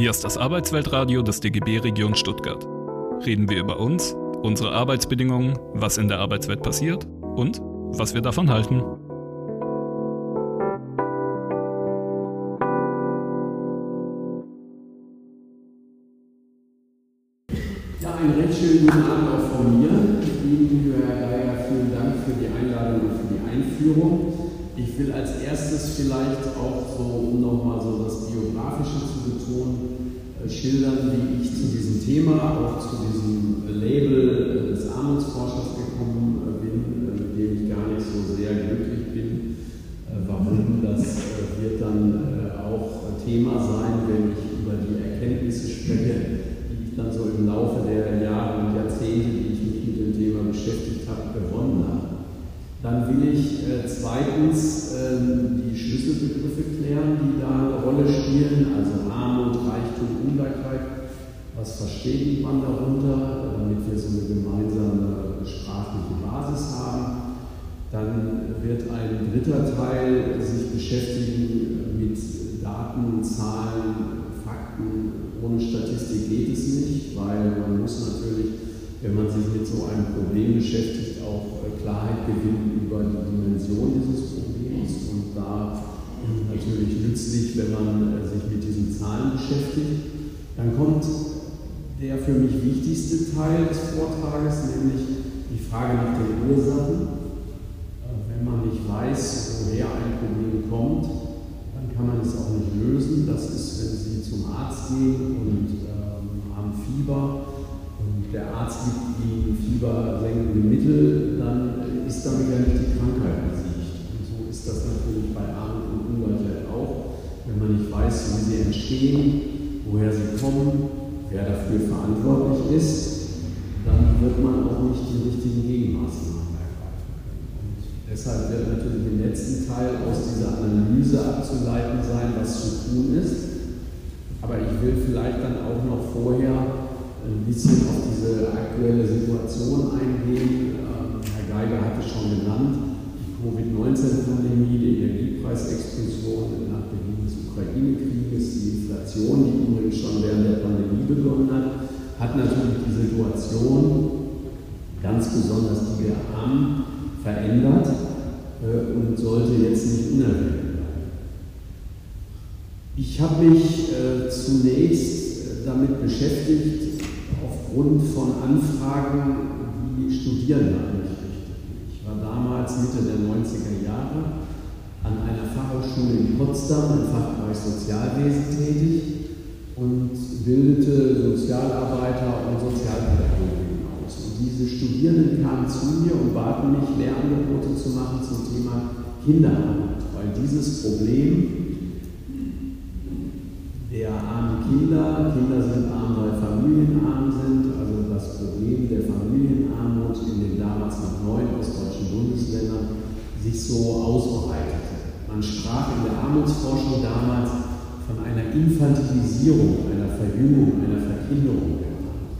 Hier ist das Arbeitsweltradio des DGB Region Stuttgart. Reden wir über uns, unsere Arbeitsbedingungen, was in der Arbeitswelt passiert und was wir davon halten. Thema, auch zu diesem Label des Armutsforschers gekommen äh, bin, äh, mit dem ich gar nicht so sehr glücklich bin. Warum, das wird dann auch Thema sein, wenn ich über die Erkenntnisse spreche, die ich dann so im Laufe der Jahre und Jahrzehnte, die ich mich mit dem Thema beschäftigt habe, gewonnen habe. Dann will ich äh, zweitens äh, die Schlüsselbegriffe klären, die da eine Rolle spielen, also Armut, Reichtum, Ungleichheit. Was versteht man darunter, damit wir so eine gemeinsame sprachliche Basis haben? Dann wird ein dritter Teil sich beschäftigen mit Daten, Zahlen, Fakten. Ohne Statistik geht es nicht, weil man muss natürlich, wenn man sich mit so einem Problem beschäftigt, auch äh, Klarheit gewinnen über die Dimension dieses Problems. Und da ist es natürlich nützlich, wenn man äh, sich mit diesen Zahlen beschäftigt. Dann kommt der für mich wichtigste Teil des Vortrages, nämlich die Frage nach den Ursachen. Äh, wenn man nicht weiß, woher ein Problem kommt, dann kann man es auch nicht lösen. Das ist, wenn Sie zum Gehen und ähm, haben Fieber der Arzt gibt Ihnen fiebersenkende Mittel, dann ist damit ja nicht die Krankheit besiegt. Und so ist das natürlich bei Armut und Ungleichheit auch. Wenn man nicht weiß, wie sie entstehen, woher sie kommen, wer dafür verantwortlich ist, dann wird man auch nicht die richtigen Gegenmaßnahmen ergreifen können. Und deshalb wird natürlich im letzten Teil aus dieser Analyse abzuleiten sein, was zu tun ist. Aber ich will vielleicht dann auch noch vorher ein bisschen auf diese aktuelle Situation eingehen. Ähm, Herr Geiger hat es schon genannt, die Covid-19-Pandemie, die Energiepreisexplosion nach Beginn des Ukraine-Krieges, die Inflation, die übrigens schon während der Pandemie begonnen hat, hat natürlich die Situation, ganz besonders die der Armen, verändert äh, und sollte jetzt nicht unerwähnt. Ich habe mich äh, zunächst damit beschäftigt, aufgrund von Anfragen, die Studierende an mich richteten. Ich war damals Mitte der 90er Jahre an einer Fachhochschule in Potsdam im Fachbereich Sozialwesen tätig und bildete Sozialarbeiter und Sozialpädagogen aus. Und diese Studierenden kamen zu mir und baten mich, Lehrangebote zu machen zum Thema Kinderarbeit, weil dieses Problem der armen Kinder, Kinder sind arm, weil Familien arm sind, also das Problem der Familienarmut in den damals noch neun ostdeutschen Bundesländern sich so ausbreitete. Man sprach in der Armutsforschung damals von einer Infantilisierung, einer Verjüngung, einer Verkinderung der Armut.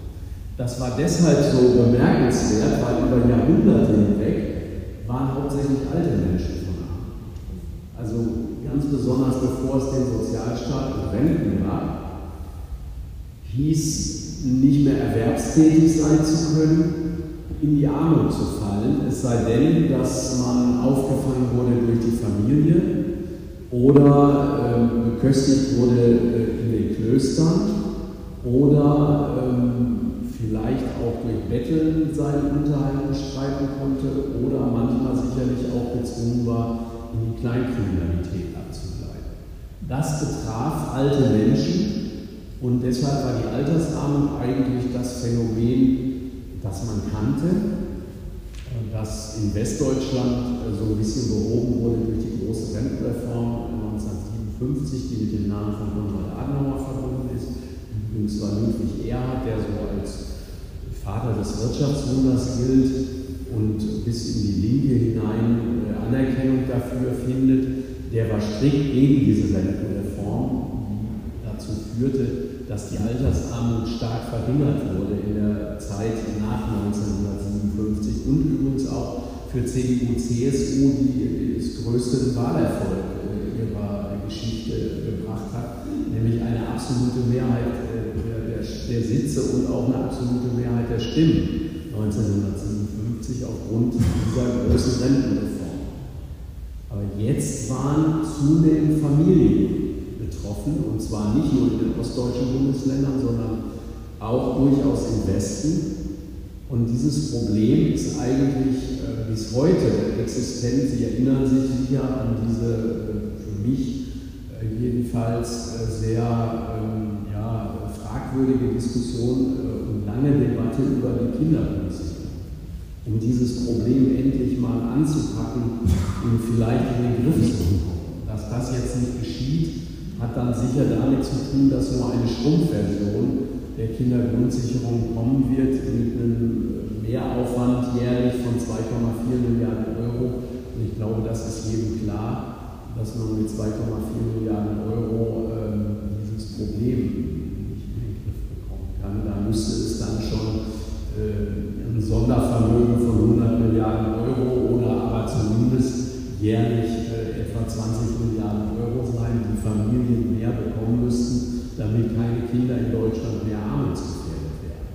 Das war deshalb so bemerkenswert, weil über Jahrhunderte hinweg waren hauptsächlich alte Menschen von Armut. Also ganz besonders bevor es den Sozialstaat Renten gab, hieß nicht mehr erwerbstätig sein zu können, in die Armut zu fallen, es sei denn, dass man aufgefangen wurde durch die Familie oder ähm, beköstigt wurde äh, in den Klöstern oder ähm, vielleicht auch durch Betteln seinen Unterhalt bestreiten konnte oder manchmal sicherlich auch gezwungen war, in die Kleinkriminalität das betraf alte Menschen und deshalb war die Altersarmut eigentlich das Phänomen, das man kannte, das in Westdeutschland äh, so ein bisschen behoben wurde durch die große Rentenreform 1957, die mit dem Namen von Konrad Adenauer verbunden ist. Übrigens war Ludwig Erhard, der so als Vater des Wirtschaftswunders gilt und bis in die Linke hinein äh, Anerkennung dafür findet der war strikt gegen diese Rentenreform, die dazu führte, dass die Altersarmut stark verringert wurde in der Zeit nach 1957 und übrigens auch für CDU, CSU, die das größte Wahlerfolg ihrer Geschichte gebracht hat. nämlich eine absolute Mehrheit äh, der Sitze und auch eine absolute Mehrheit der Stimmen 1957 aufgrund dieser großen Rentenreform. Jetzt waren zunehmend Familien betroffen, und zwar nicht nur in den ostdeutschen Bundesländern, sondern auch durchaus im Westen. Und dieses Problem ist eigentlich äh, bis heute existent. Sie erinnern sich sicher an diese äh, für mich äh, jedenfalls äh, sehr ähm, ja, fragwürdige Diskussion äh, und lange Debatte über die Kinderpolitik. Um dieses Problem endlich mal anzupacken und vielleicht in den Griff zu bekommen. Dass das jetzt nicht geschieht, hat dann sicher damit zu tun, dass nur eine Schrumpfversion der Kindergrundsicherung kommen wird mit einem Mehraufwand jährlich von 2,4 Milliarden Euro. Und ich glaube, das ist jedem klar, dass man mit 2,4 Milliarden Euro ähm, dieses Problem nicht in den Griff bekommen kann. Da müsste es dann schon äh, ein Sondervermögen von 100 Milliarden Euro oder aber zumindest jährlich äh, etwa 20 Milliarden Euro sein, die Familien mehr bekommen müssten damit keine Kinder in Deutschland mehr armutsgefährdet werden.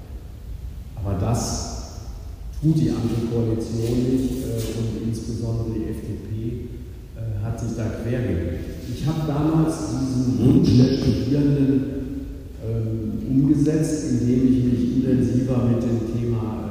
Aber das tut die Ampelkoalition nicht äh, und insbesondere die FDP äh, hat sich da quergelegt. Ich habe damals diesen Wunsch der Studierenden äh, umgesetzt, indem ich mich intensiver mit dem Thema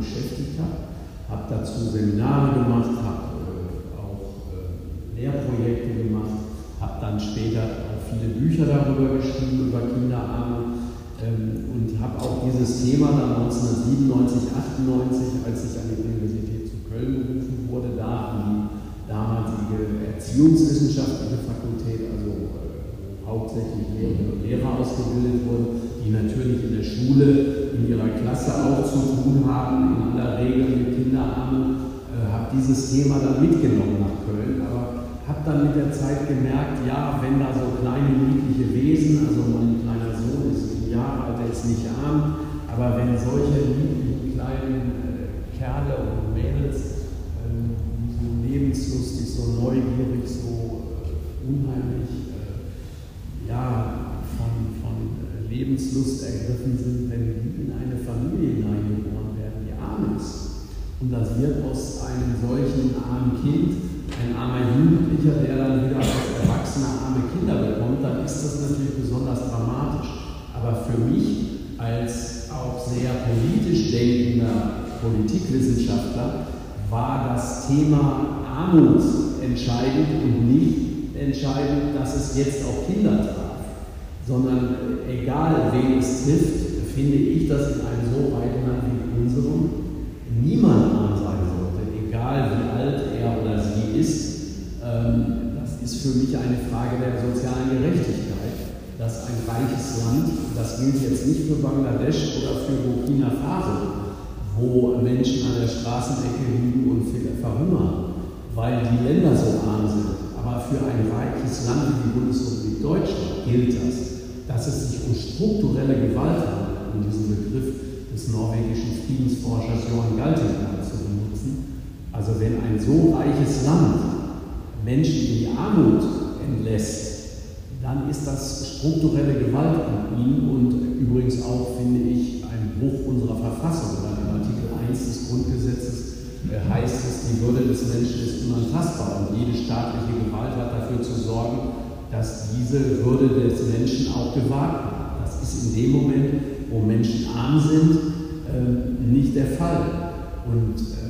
beschäftigt habe, habe dazu Seminare gemacht, habe äh, auch äh, Lehrprojekte gemacht, habe dann später viele Bücher darüber geschrieben, über Kinderarmut ähm, und habe auch dieses Thema dann 1997, 98, als ich an die Universität zu Köln berufen wurde, da an die damalige Erziehungswissenschaftliche Fakultät, also äh, hauptsächlich Lehrerinnen und Lehrer ausgebildet wurden, die natürlich in der Schule ihrer Klasse auch zu tun haben, in aller Regel mit Kinderarmut, äh, habe dieses Thema dann mitgenommen nach Köln, aber habe dann mit der Zeit gemerkt, ja, wenn da so kleine niedliche Wesen, also mein kleiner Sohn ist sieben Jahre alt, der ist nicht arm, aber wenn solche niedlichen kleinen äh, Kerle und Mädels äh, so lebenslustig, so neugierig, so äh, unheimlich äh, ja, von, von äh, Lebenslust ergriffen sind, wenn die in eine Familie hineingeboren werden, die arm ist. Und das wird aus einem solchen armen Kind ein armer Jugendlicher, der dann wieder als Erwachsener arme Kinder bekommt, dann ist das natürlich besonders dramatisch. Aber für mich als auch sehr politisch denkender Politikwissenschaftler war das Thema Armut entscheidend und nicht entscheidend, dass es jetzt auch Kinder traf, sondern egal wen es trifft, finde ich, dass in einem so weiten Land wie unserem niemand arm sein sollte, egal wie alt er oder sie ist, ähm, das ist für mich eine Frage der sozialen Gerechtigkeit, dass ein reiches Land, das gilt jetzt nicht für Bangladesch oder für Burkina Faso, wo Menschen an der Straßenecke liegen und verhungern, weil die Länder so arm sind. Aber für ein reiches Land wie die Bundesrepublik Deutschland gilt das, dass es sich um strukturelle Gewalt handelt, um diesen Begriff des norwegischen Friedensforschers Johann Galtung zu benutzen. Also wenn ein so reiches Land Menschen in die Armut entlässt, dann ist das strukturelle Gewalt an ihnen und übrigens auch, finde ich, ein Bruch unserer Verfassung. Weil im Artikel 1 des Grundgesetzes äh, heißt es, die Würde des Menschen ist unantastbar und jede staatliche Gewalt hat dafür zu sorgen, dass diese Würde des Menschen auch gewahrt wird. Das ist in dem Moment, wo Menschen arm sind, äh, nicht der Fall. Und äh,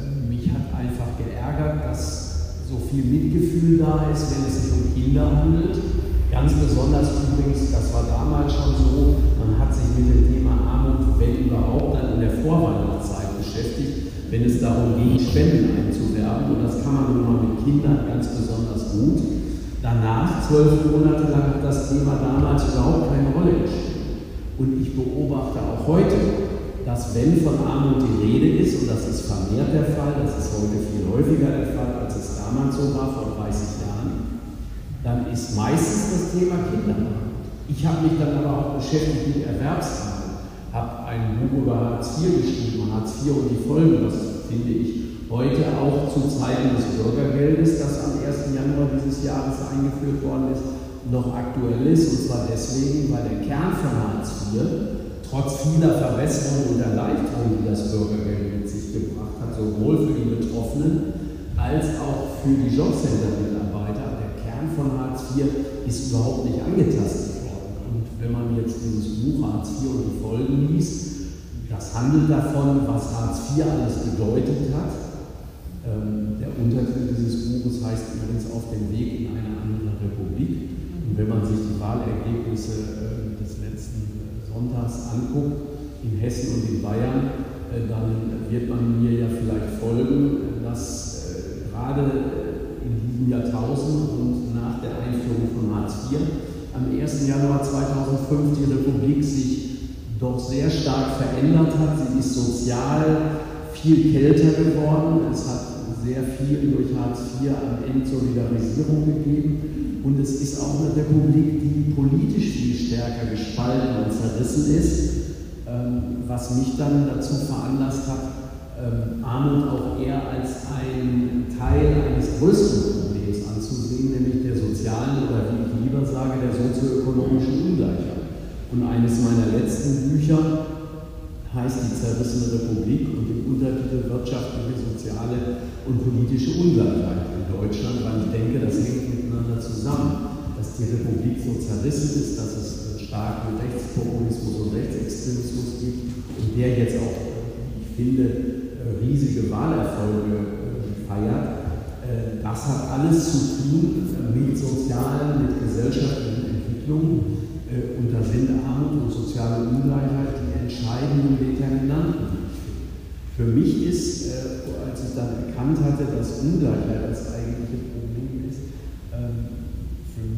einfach geärgert, dass so viel Mitgefühl da ist, wenn es sich um Kinder handelt. Ganz besonders übrigens, das war damals schon so, man hat sich mit dem Thema Armut, wenn überhaupt, dann in der Vorweihnachtszeit beschäftigt, wenn es darum ging, Spenden einzuwerben. Und das kann man nun mal mit Kindern ganz besonders gut. Danach, zwölf Monate lang, hat das Thema damals überhaupt keine Rolle gespielt. Und ich beobachte auch heute, dass wenn von Armut die Rede ist, und das ist vermehrt der Fall, das ist heute viel häufiger der Fall, als es damals so war, vor 30 Jahren, dann ist meistens das Thema Kinderarmut. Ich habe mich dann aber auch beschäftigt mit Erwerbsarmut, habe ein Buch über Hartz IV geschrieben, Hartz IV und die Folgen, das finde ich heute auch zu Zeiten des Bürgergeldes, das am 1. Januar dieses Jahres eingeführt worden ist, noch aktuell ist. Und zwar deswegen, weil der Kern von Hartz IV trotz vieler Verbesserungen und Erleichterungen, die das Bürgergeld mit sich gebracht hat, sowohl für die Betroffenen als auch für die Jobcenter-Mitarbeiter, der Kern von Hartz IV ist überhaupt nicht angetastet worden. Und wenn man jetzt dieses Buch Hartz IV und die Folgen liest, das handelt davon, was Hartz IV alles bedeutet hat. Ähm, der Untertitel dieses Buches heißt übrigens Auf dem Weg in eine andere Republik. Und wenn man sich die Wahlergebnisse äh, des letzten Sonntags anguckt, in Hessen und in Bayern, äh, dann wird man mir ja vielleicht folgen, dass äh, gerade in diesem Jahrtausend und nach der Einführung von Hartz IV am 1. Januar 2005 die Republik sich doch sehr stark verändert hat. Sie ist sozial viel kälter geworden. Es hat sehr viel durch Hartz IV an Entsolidarisierung gegeben. Und es ist auch eine Republik, die politisch viel stärker gespalten und zerrissen ist, ähm, was mich dann dazu veranlasst hat, ähm, Armut auch eher als einen Teil eines größeren Problems anzusehen, nämlich der sozialen oder wie ich lieber sage, der sozioökonomischen Ungleichheit. Und eines meiner letzten Bücher heißt Die zerrissene Republik und im Untertitel Wirtschaftliche, soziale und politische Ungleichheit in Deutschland, weil ich denke, das hängt miteinander zusammen, dass die Republik so zerrissen ist, dass es starken Rechtspopulismus und Rechtsextremismus gibt und der jetzt auch, ich finde, riesige Wahlerfolge äh, feiert. Äh, das hat alles zu tun mit sozialen, mit gesellschaftlichen Entwicklungen äh, und da sind Armut und soziale Ungleichheit entscheidenden Determinanten. Für mich ist, als ich dann erkannt hatte, dass Ungleichheit das eigentliche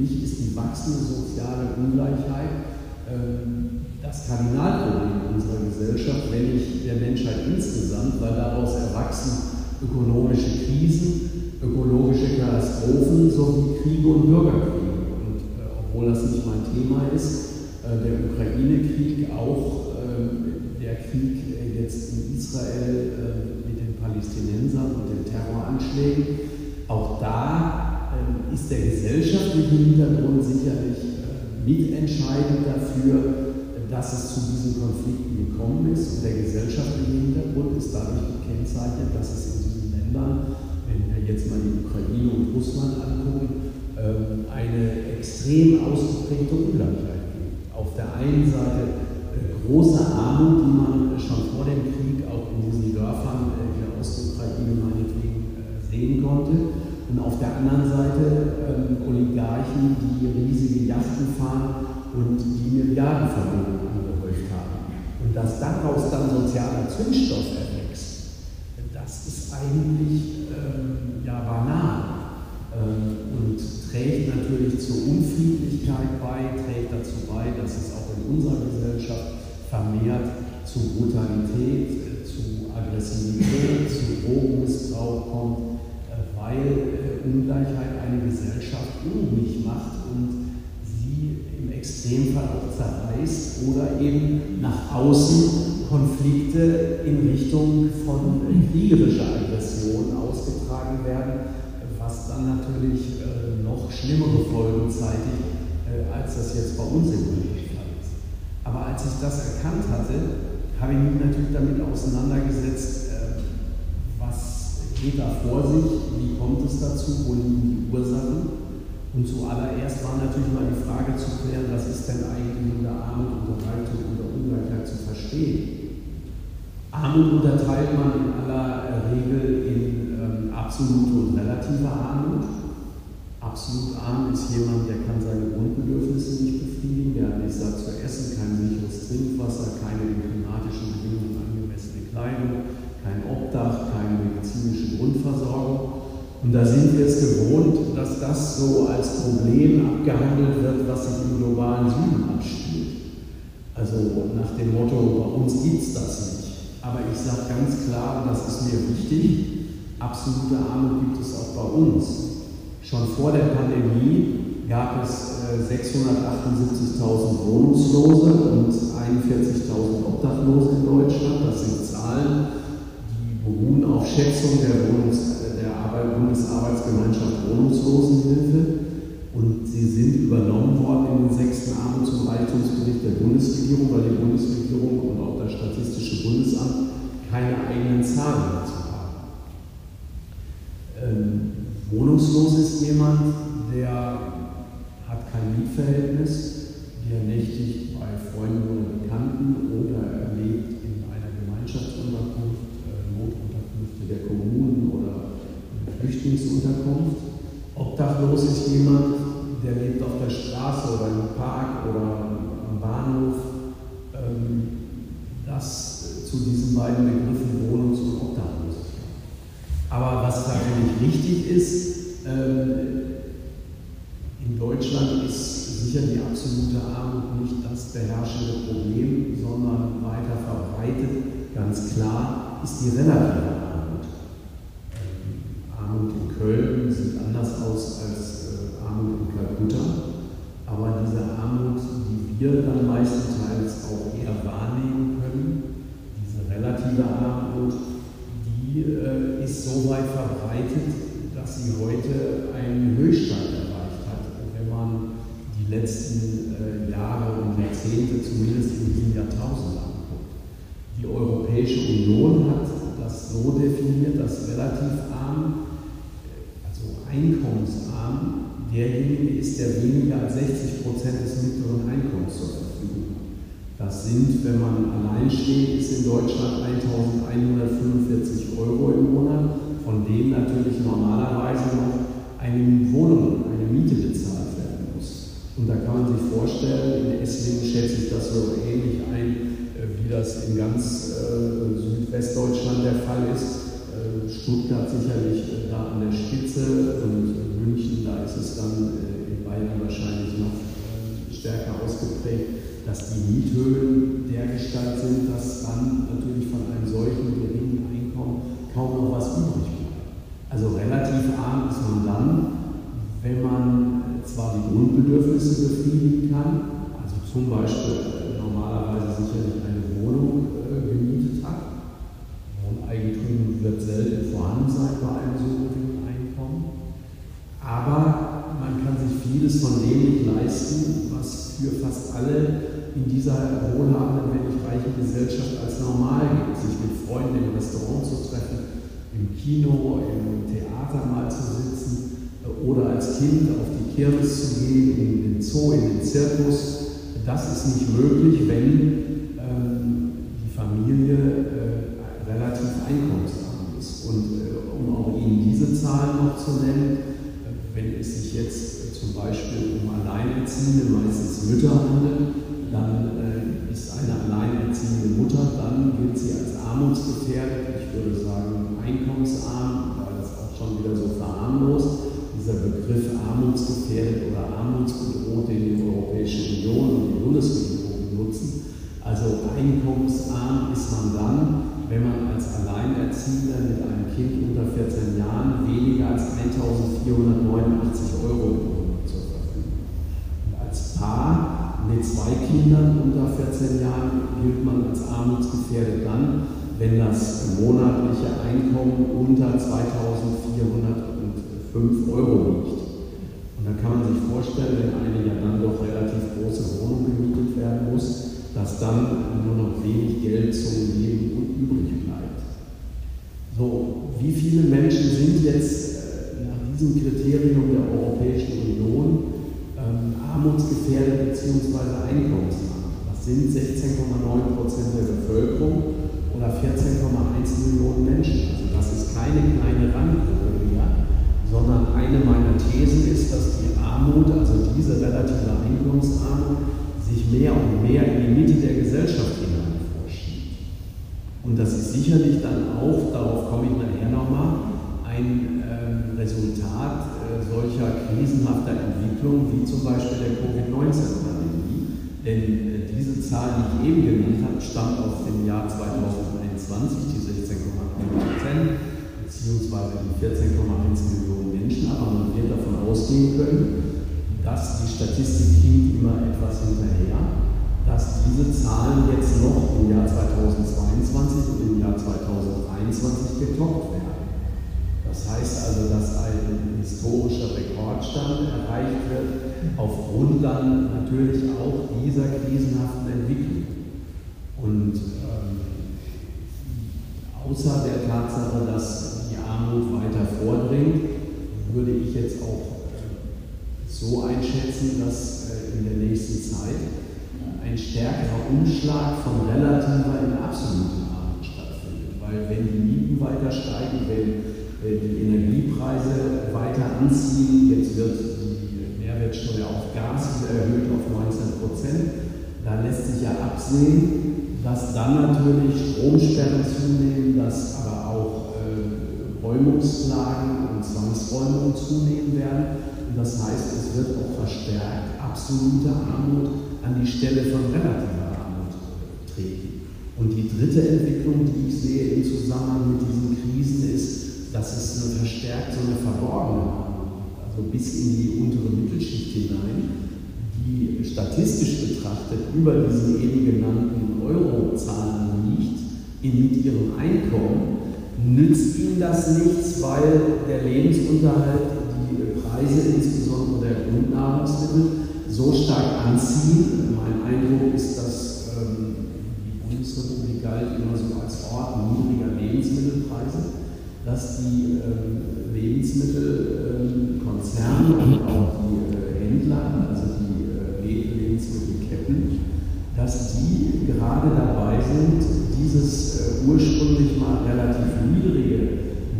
mich ist die wachsende soziale Ungleichheit ähm, das Kardinalproblem unserer Gesellschaft, wenn nicht der Menschheit insgesamt, weil daraus erwachsen ökonomische Krisen, ökologische Katastrophen sowie Kriege und Bürgerkriege. Und äh, obwohl das nicht mein Thema ist, äh, der Ukraine-Krieg, auch Israel äh, mit den Palästinensern und den Terroranschlägen, auch da ähm, ist der gesellschaftliche Hintergrund sicherlich äh, mitentscheidend dafür, dass es zu diesen Konflikten gekommen ist. Und der gesellschaftliche Hintergrund ist dadurch gekennzeichnet, dass es in diesen Ländern, wenn wir jetzt mal die Ukraine und Russland angucken, ähm, eine extrem ausgeprägte Ungleichheit gibt. Auf der einen Seite äh, große Armut, die man schon vor dem Krieg auch in diesen Dörfern in der Ostukraine meinetwegen äh, sehen konnte. Und auf der anderen Seite ähm, Oligarchen, die riesige Yachten fahren und die Milliardenvermögen angehäuft haben. Und dass daraus dann sozialer Zündstoff erwächst, das ist eigentlich ähm, ja banal ähm, und trägt natürlich zur Unfriedlichkeit bei, trägt dazu bei, dass es auch in unserer Gesellschaft vermehrt zu Brutalität, zu Aggressivität, zu Drogenmissbrauch kommt weil äh, Ungleichheit eine Gesellschaft unruhig macht und sie im Extremfall auch zerreißt oder eben nach außen Konflikte in Richtung von kriegerischer Aggression ausgetragen werden, was dann natürlich äh, noch schlimmere Folgen zeitigt, äh, als das jetzt bei uns im ist. Aber als ich das erkannt hatte, habe ich mich natürlich damit auseinandergesetzt, geht da vor sich, wie kommt es dazu, wo liegen die Ursachen? Und zuallererst war natürlich mal die Frage zu klären, was ist denn eigentlich unter Armut, unter Reichtum, unter Ungleichheit zu verstehen? Armut unterteilt man in aller Regel in ähm, absolute und relative Armut. Absolut arm ist jemand, der kann seine Grundbedürfnisse nicht befriedigen, der hat nichts zu essen, kein sicheres Trinkwasser, keine klimatischen Bedingungen angemessene Kleidung, kein Obdach, keine medizinische Grundversorgung. Und da sind wir es gewohnt, dass das so als Problem abgehandelt wird, was sich im globalen Süden abspielt. Also nach dem Motto, bei uns gibt es das nicht. Aber ich sage ganz klar, und das ist mir wichtig, absolute Armut gibt es auch bei uns. Schon vor der Pandemie gab es 678.000 äh, Wohnungslose und 41.000 Obdachlose in Deutschland. Das sind Zahlen, beruhen auf Schätzung der, Wohnungs-, der Arbeit, Bundesarbeitsgemeinschaft Wohnungslosenhilfe. Und sie sind übernommen worden in den sechsten Armuts- und Reichtumsbericht der Bundesregierung, weil die Bundesregierung und auch das Statistische Bundesamt keine eigenen Zahlen dazu haben. Ähm, wohnungslos ist jemand, der hat kein Mietverhältnis, der nächtigt bei Freunden oder Bekannten oder er lebt in einer Gemeinschaftsunterkunft, äh, Notunterkünfte der Kommunen oder Flüchtlingsunterkunft. Obdachlos ist jemand, der lebt auf der Straße oder im Park oder am Bahnhof. Ähm, das zu diesen beiden Begriffen Wohnungs- und Obdachlosigkeit. Aber was natürlich wichtig ist, ähm, in Deutschland ist sicher die absolute Armut nicht das beherrschende Problem, sondern weiter verbreitet, ganz klar, ist die relative Armut. Ähm, Armut in Köln sieht anders aus als äh, Armut in Kalkutta, aber diese Armut, die wir dann meistenteils auch eher wahrnehmen können, diese relative Armut, die äh, ist so weit verbreitet, dass sie heute einen Höchststand erreicht letzten äh, Jahre und Jahrzehnte, zumindest in diesem Jahrtausend anguckt. Die Europäische Union hat das so definiert, dass relativ arm, äh, also einkommensarm, derjenige ist, der weniger als 60 Prozent des mittleren Einkommens zur Verfügung hat. Das sind, wenn man allein steht, ist in Deutschland 1145 Euro im Monat, von denen natürlich normalerweise noch eine Wohnung, eine Miete bezahlt und da kann man sich vorstellen, in Esslingen schätze ich das so ähnlich ein, äh, wie das in ganz äh, Südwestdeutschland der Fall ist. Dass die Miethöhen dergestalt sind, dass dann natürlich von einem solchen geringen Einkommen kaum noch was übrig bleibt. Also relativ arm ist man dann, wenn man zwar die Grundbedürfnisse befriedigen kann, also zum Beispiel normalerweise sicherlich eine Wohnung äh, gemietet hat. Wohneigentum wird selten vorhanden sein bei einem so geringen Einkommen. Aber man kann sich vieles von dem nicht leisten, was für fast alle in dieser wohlhabenden, wenn reichen Gesellschaft als normal gilt, sich mit Freunden im Restaurant zu treffen, im Kino, im Theater mal zu sitzen oder als Kind auf die Kirmes zu gehen, in den Zoo, in den Zirkus. Das ist nicht möglich, wenn ähm, die Familie äh, relativ einkommensarm ist. Und äh, um auch Ihnen diese Zahlen noch zu nennen, äh, wenn es sich jetzt äh, zum Beispiel um Alleinerziehende, meistens Mütter handelt, dann äh, ist eine alleinerziehende Mutter, dann gilt sie als armutsgefährdet, ich würde sagen einkommensarm, weil das auch schon wieder so verharmlost dieser Begriff armutsgefährdet oder armutsbedroht, den die Europäische Union und die Bundesregierung benutzen. Also einkommensarm ist man dann, wenn man als Alleinerziehender mit einem Kind unter 14 Jahren weniger als 1.489 Euro im Monat zur Verfügung hat. Als Paar mit zwei Kindern unter 14 Jahren gilt man als armutsgefährdet dann, wenn das monatliche Einkommen unter 2.400 5 Euro liegt. Und dann kann man sich vorstellen, wenn eine ja dann doch relativ große Wohnung gemietet werden muss, dass dann nur noch wenig Geld zum Leben übrig bleibt. So, wie viele Menschen sind jetzt äh, nach diesem Kriterium der Europäischen Union ähm, armutsgefährdet bzw. einkommensarm? Das sind 16,9 Prozent der Bevölkerung oder 14,1 Millionen Menschen. Also das ist keine kleine Randgruppe sondern eine meiner Thesen ist, dass die Armut, also diese relative Einkommensarmut, sich mehr und mehr in die Mitte der Gesellschaft hinein. Und das ist sicherlich dann auch, darauf komme ich nachher nochmal, ein äh, Resultat äh, solcher krisenhafter Entwicklungen wie zum Beispiel der Covid-19-Pandemie. Denn äh, diese Zahl, die ich eben genannt habe, stammt aus dem Jahr 2021, die 16,9 Prozent beziehungsweise die 14,1 Millionen Menschen, aber man wird davon ausgehen können, dass die Statistik hinkt immer etwas hinterher, dass diese Zahlen jetzt noch im Jahr 2022 und im Jahr 2023 getoppt werden. Das heißt also, dass ein historischer Rekordstand erreicht wird, aufgrund dann natürlich auch dieser krisenhaften Entwicklung. Und ähm, außer der Tatsache, dass die Armut weiter vordringt, würde ich jetzt auch äh, so einschätzen, dass äh, in der nächsten Zeit ein stärkerer Umschlag von relativer in absolute Armut stattfindet. Weil wenn die Mieten weiter steigen, wenn die Energiepreise weiter anziehen. Jetzt wird die Mehrwertsteuer auf Gas wieder erhöht auf 19 Prozent. Da lässt sich ja absehen, dass dann natürlich Stromsperren zunehmen, dass aber auch äh, Räumungslagen und Zwangsräumungen zunehmen werden. Und das heißt, es wird auch verstärkt absolute Armut an die Stelle von relativer Armut treten. Und die dritte Entwicklung, die ich sehe im Zusammenhang mit diesen Krisen, ist, dass es eine verstärkt so eine verborgene also bis in die untere Mittelschicht hinein, die statistisch betrachtet über diesen eben genannten Eurozahlen liegt, mit ihrem Einkommen, nützt ihnen das nichts, weil der Lebensunterhalt, die Preise insbesondere der Grundnahrungsmittel so stark anziehen. Mein Eindruck ist, dass ähm, die Bundesrepublik galt immer so als Ort niedriger Lebensmittelpreise dass die äh, Lebensmittelkonzerne ähm, und auch die äh, Händler, also die äh, Lebensmittelketten, dass die gerade dabei sind, dieses äh, ursprünglich mal relativ niedrige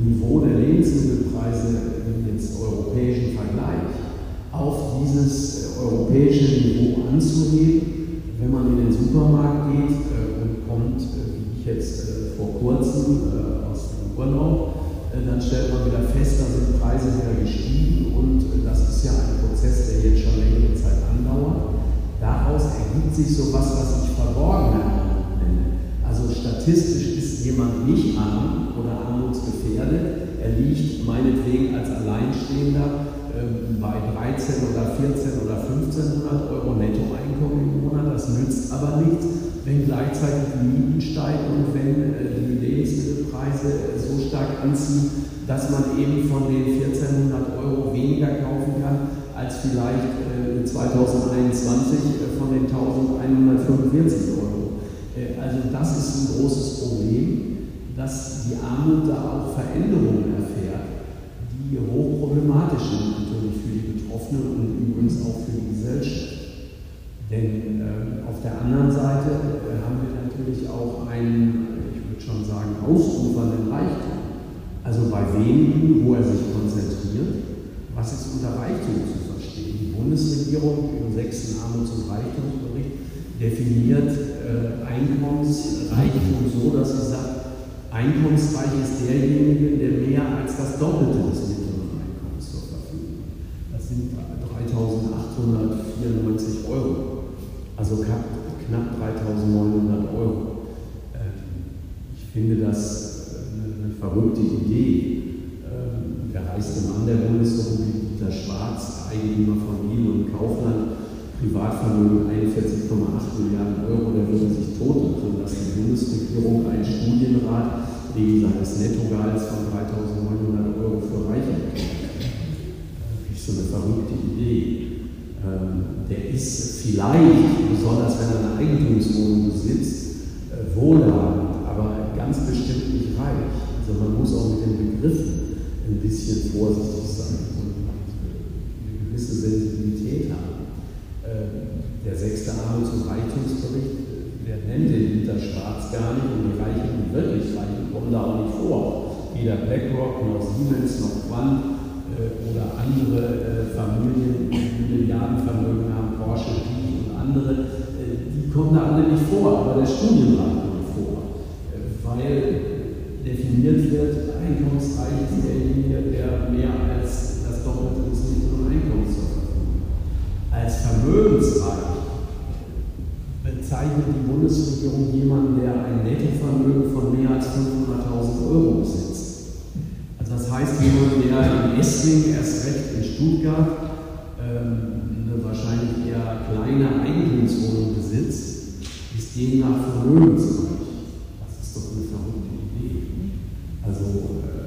Niveau der Lebensmittelpreise im europäischen Vergleich auf dieses äh, europäische Niveau anzuheben. Wenn man in den Supermarkt geht äh, und kommt, wie ich jetzt vor kurzem aus dem Urlaub, äh, dann stellt man wieder fest, da sind Preise wieder gestiegen und äh, das ist ja ein Prozess, der jetzt schon längere Zeit andauert. Daraus ergibt sich so etwas, was ich verborgene Armut nenne. Also statistisch ist jemand nicht arm oder armutsgefährdet. Er liegt meinetwegen als Alleinstehender ähm, bei 13 oder 14 oder 1500 Euro Nettoeinkommen im Monat. Das nützt aber nichts, wenn gleichzeitig die Mieten steigen und wenn äh, die Lebensmittelpreise so stark anziehen, dass man eben von den 1400 Euro weniger kaufen kann, als vielleicht äh, 2021 äh, von den 1145 Euro. Äh, also das ist ein großes Problem, dass die Armut da auch Veränderungen erfährt, die hochproblematisch sind natürlich für die Betroffenen und übrigens auch für die Gesellschaft. Denn äh, auf der anderen Seite äh, haben wir natürlich auch einen, ich würde schon sagen, ausufernden Reichtum. Also bei wenigen, wo er sich konzentriert, was ist unter Reichtum zu verstehen? Die Bundesregierung im sechsten Armuts- und Reichtumsbericht definiert äh, Einkommensreichtum so, dass sie sagt, einkommensreich ist derjenige, der mehr als das Doppelte des mittleren Einkommens zur Verfügung hat. Das sind 3.894 Euro also knapp 3.900 Euro. Ähm, ich finde das eine, verrückte Idee. Ähm, der reichste Mann der Bundesrepublik, Dieter Schwarz, Eigentümer von Lidl und Kaufland, Privatvermögen 41,8 Milliarden Euro, der würde sich totlachen, dass die Bundesregierung einen Studienrat wegen seines Nettogehalts von 3.900 Euro für Reiche ist so eine verrückte Idee. Ähm, der ist vielleicht, besonders wenn er eine Eigentumswohnung besitzt, äh, wohlhabend, aber ganz bestimmt nicht reich. Also man muss auch mit den Begriffen ein bisschen vorsichtig sein und eine gewisse Sensibilität haben. Ähm, der sechste Armuts- und Reichtumsbericht, äh, der nennt den Dieter Schwarz gar nicht und die Reichen, die wirklich Reichen, kommen da auch nicht vor. Weder BlackRock noch Siemens noch Quant äh, oder andere äh, Familien, die Milliardenvermögen haben, Porsche, Pi und andere, äh, die kommen da alle nicht vor, aber der Studienrat kommt vor, weil definiert wird, einkommensreich ist derjenige, der mehr als das Doppelte des mittleren Einkommens zur Verfügung hat. Als vermögensreich bezeichnet die Bundesregierung jemanden, der ein Nettovermögen von mehr als 500.000 Euro besitzt. Heißt, jemand, der in Essling, erst recht in Stuttgart, ähm, eine wahrscheinlich eher kleine Eigentumswohnung besitzt, ist demnach vermögensreich. Das ist doch eine verrückte Idee. Also, äh,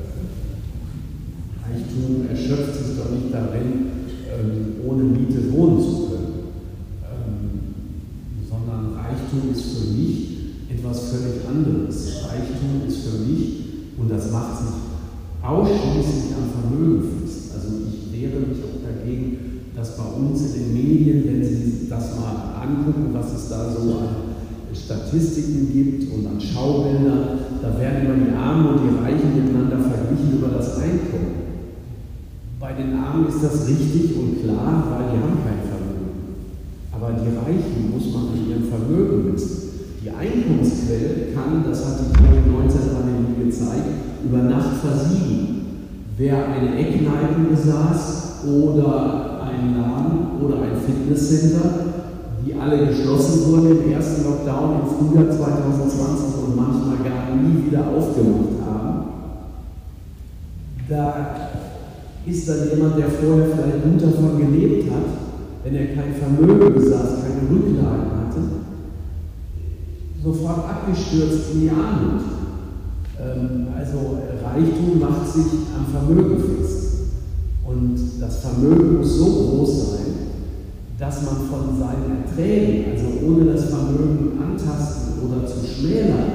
Reichtum ist für mich etwas völlig anderes. Reichtum ist für mich, und das macht sich ausschließlich am Vermögen fest. Also ich wehre mich auch dagegen, dass bei uns in den Medien, wenn Sie das mal angucken, was es da so an Statistiken gibt und an Schaubildern, da werden immer die Armen und die Reichen miteinander verglichen über das Einkommen. Bei den Armen ist das richtig und klar, weil die haben kein Vermögen. Aber die Reichen muss man an ihrem Vermögen messen. Die Einkommensquelle kann, das hat die Covid-19-Pandemie gezeigt, über Nacht versiegen. Wer eine Eckkneipe besaß oder einen Laden oder ein Fitnesscenter, die alle geschlossen wurden im ersten Lockdown im Frühjahr 2020 und manchmal gar nie wieder aufgemacht haben, da ist dann jemand, der vorher vielleicht gut davon gelebt hat, wenn er kein Vermögen besaß, keine Rücklagen hatte, sofort abgestürzt in die Armut. Ähm, also Reichtum macht sich am Vermögen fest. Und das Vermögen muss so groß sein, dass man von seinen Erträgen, also ohne das Vermögen antasten oder zu schmälern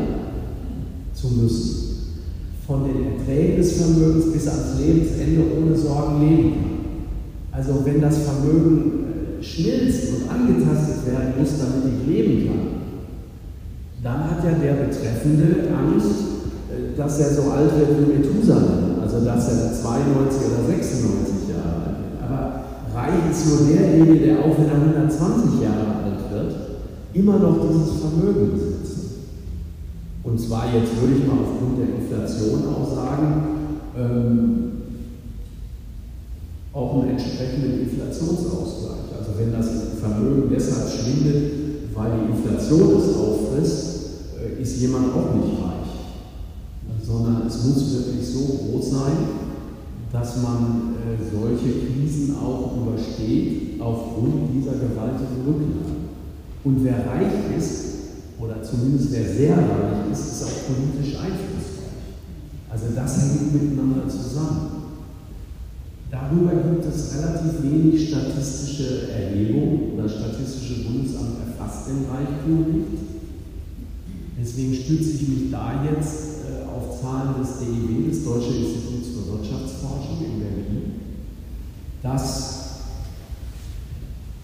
zu müssen, von den Erträgen des Vermögens bis ans Lebensende ohne Sorgen leben kann. Also wenn das Vermögen äh, schmilzt und angetastet werden muss, damit ich leben kann, dann hat ja der Betreffende Angst, äh, dass er so alt wird wie Methusalem, also dass er 92 oder 96 Jahre alt wird. Aber reich ist nur derjenige, der auch wenn er 120 Jahre alt wird, immer noch dieses Vermögen besitzt. Und zwar jetzt würde ich mal aufgrund der Inflation auch sagen, ähm, auch einen entsprechenden Inflationsausgleich. Also wenn das Vermögen deshalb schwindet, weil die Inflation es auffrisst, äh, ist jemand auch nicht reich. Sondern es muss wirklich so groß sein, dass man äh, solche Krisen auch übersteht aufgrund dieser gewaltigen Rücklagen. Und wer reich ist, oder zumindest wer sehr reich ist, ist auch politisch einflussreich. Also das hängt miteinander zusammen. Darüber gibt es relativ wenig statistische Erhebung. Das Statistische Bundesamt erfasst den Reichtum nicht. Deswegen stütze ich mich da jetzt äh, auf Zahlen des DIW, des Deutschen Instituts für Wirtschaftsforschung in Berlin, das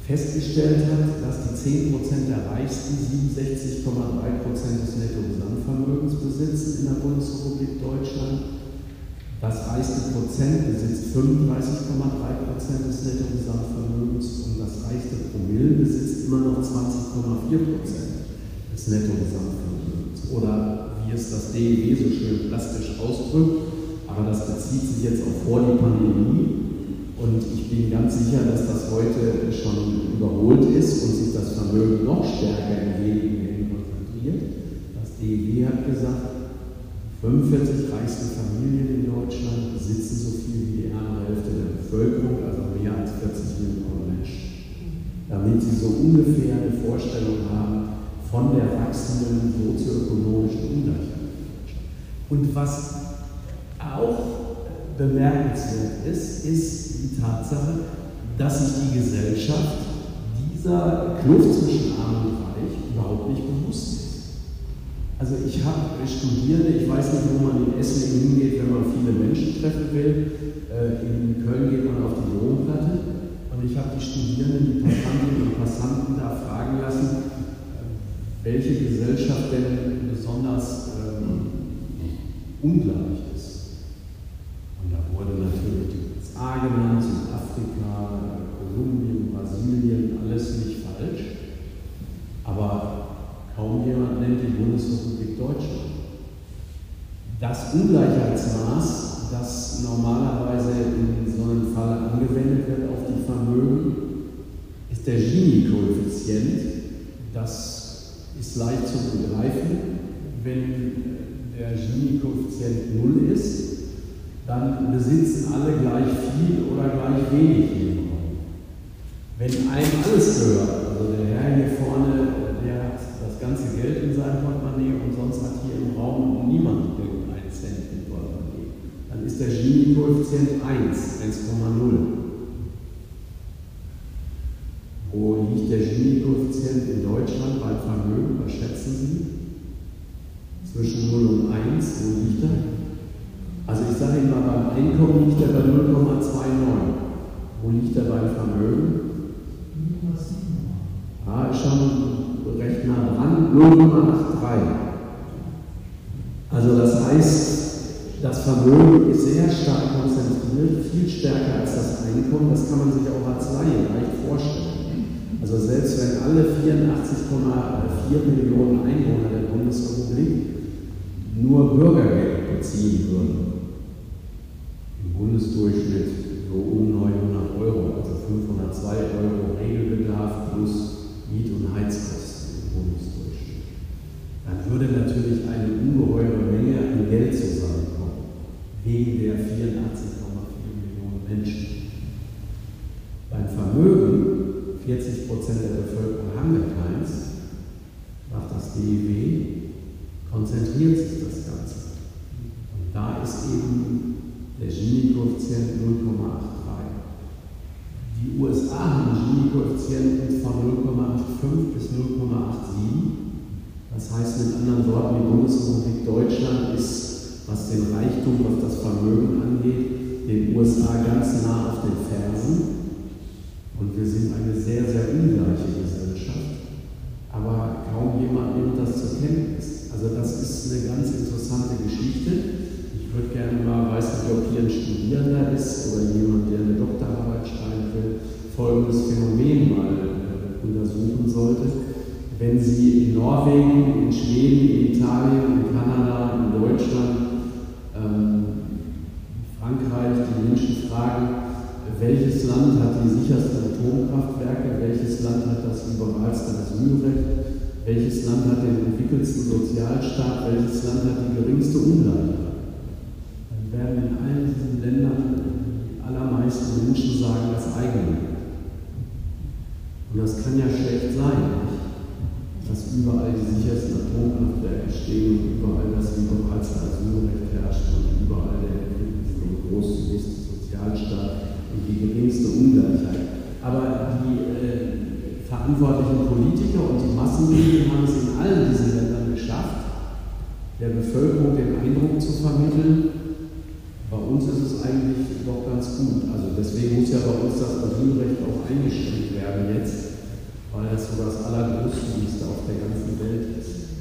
festgestellt hat, dass die 10% der Reichsten 67,3% des Nettogesamtvermögens besitzen in der Bundesrepublik Deutschland. Das reichste Prozent besitzt 35,3% des Nettogesamtvermögens und das reichste Promille besitzt immer noch 20,4% des Nettogesamtvermögens. Oder wie es das DEW so schön plastisch ausdrückt, aber das bezieht sich jetzt auch vor die Pandemie, und ich bin ganz sicher, dass das heute schon überholt ist und sich das Vermögen noch stärker in wenigen Händen konzentriert. Das DEW hat gesagt, 45 reichste Familien in Deutschland besitzen so viel wie die ärmere Hälfte der Bevölkerung, also mehr als 40 Millionen Menschen. Damit sie so ungefähr eine Vorstellung haben von der wachsenden sozioökonomischen Ungleichheit. Und was bemerkenswert ist, ist die Tatsache, dass sich die Gesellschaft dieser Kluft zwischen Arm und Reich überhaupt nicht bewusst ist. Also ich habe Studierende, ich weiß nicht, wo man in Essen hingeht, wenn man viele Menschen treffen will. Äh, in Köln geht man auf die Domplatte und ich habe die Studierenden, die Passantinnen und Passanten da fragen lassen, äh, welche Gesellschaft denn besonders ähm, ungleich wurde natürlich die USA genannt, Südafrika, Kolumbien, Brasilien, alles nicht falsch. Aber kaum jemand nennt die Bundesrepublik Deutschland. Das Ungleichheitsmaß, das normalerweise in so einem Fall angewendet wird auf die Vermögen, ist der Gini-Koeffizient. Das ist leicht zu begreifen. Wenn der Gini-Koeffizient 0 ist, dann besitzen alle gleich viel oder gleich wenig. Wenn einem alles gehört, also der Herr hier vorne, der hat das ganze Geld in seinem Portemonnaie und sonst hat hier im Raum niemand irgendeinen Cent im Portemonnaie, dann Gini-Koeffizient 1, 1,0. Wo liegt der Gini-Koeffizient in Deutschland? Deutschland beim Vermögen, was schätzen Sie? Zwischen 0 und 1, wo liegt er? Also ich sage Ihnen mal, beim Einkommen liegt er bei 0,29. Wo liegt er beim Vermögen? Ah, ist schon recht nah dran, 0,83. Also das heißt, das Vermögen ist sehr stark konzentriert, viel stärker als das Einkommen. Das kann man sich auch als Laie leicht vorstellen. Also selbst wenn alle 84,4 Millionen Einwohner der Bundesrepublik nur Bürgergeld beziehen würden, im Bundesdurchschnitt so um 900 Euro, also 502 Euro Regelbedarf plus Miet- und Heizkosten im Bundesdurchschnitt, dann würde natürlich eine ungeheure Menge an Geld zusammenkommen wegen der 84,4 Millionen Menschen. Beim Vermögen, 40 Prozent der Bevölkerung haben wir keins, macht das DIW, konzentriert sich das Ganze. Und da ist eben der Gini-Koeffizient 0,83. Die USA haben Gini-Koeffizienten von 0,85 bis 0,87. Das heißt mit anderen Worten, die Bundesrepublik Deutschland ist was den Reichtum, was das Vermögen angeht, den USA ganz nah auf den Fersen. Und wir sind eine sehr, sehr ungleiche Gesellschaft. Aber kaum jemand nimmt das zur Kenntnis. Also das ist eine ganz interessante Geschichte. Ich würde gerne mal, weiß nicht, ob hier ein Studierender ist oder jemand, der eine Doktorarbeit schreiben will, folgendes Phänomen mal äh, untersuchen sollte. Wenn Sie in Norwegen, in Schweden, in Italien, in Kanada, in Deutschland Frankreich die Menschen fragen, welches Land hat die sichersten Atomkraftwerke, welches Land hat das liberalste Asylrecht, welches Land hat den entwickelsten Sozialstaat, welches Land hat die geringste Ungleichheit. Dann werden in allen diesen Ländern die allermeisten Menschen sagen, das eigene. Und das kann ja schlecht sein, dass überall die sichersten Atomkraftwerke stehen und überall das liberalste Asylrecht herrscht und überall der großzügigste Sozialstaat und die geringste Ungleichheit. Aber die äh, verantwortlichen Politiker und die Massenmedien haben es in allen diesen Ländern geschafft, der Bevölkerung den Eindruck zu vermitteln, bei uns ist es eigentlich doch ganz gut. Also deswegen muss ja bei uns das Asylrecht auch eingeschränkt werden jetzt, weil das so das Allergroßzügigste auf der ganzen Welt ist.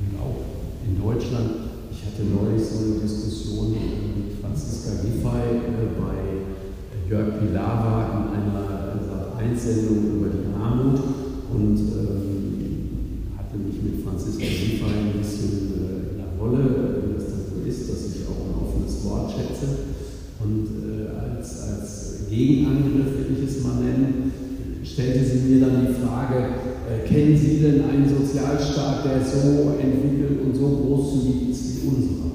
Und auch in Deutschland ich hatte neulich so eine Diskussion mit Franziska Giffey äh, bei Jörg Pilawa in einer Sat1-Sendung über die Armut und ähm, hatte mich mit Franziska Giffey ein bisschen äh, in der Rolle, wie das dann so ist, dass ich auch ein offenes Wort schätze. Und äh, als, als Gegenangriff, will ich es mal nennen, stellte sie mir dann die Frage, äh, kennen Sie denn einen Sozialstaat, der so entwickelt und so großzügig ist wie unserer?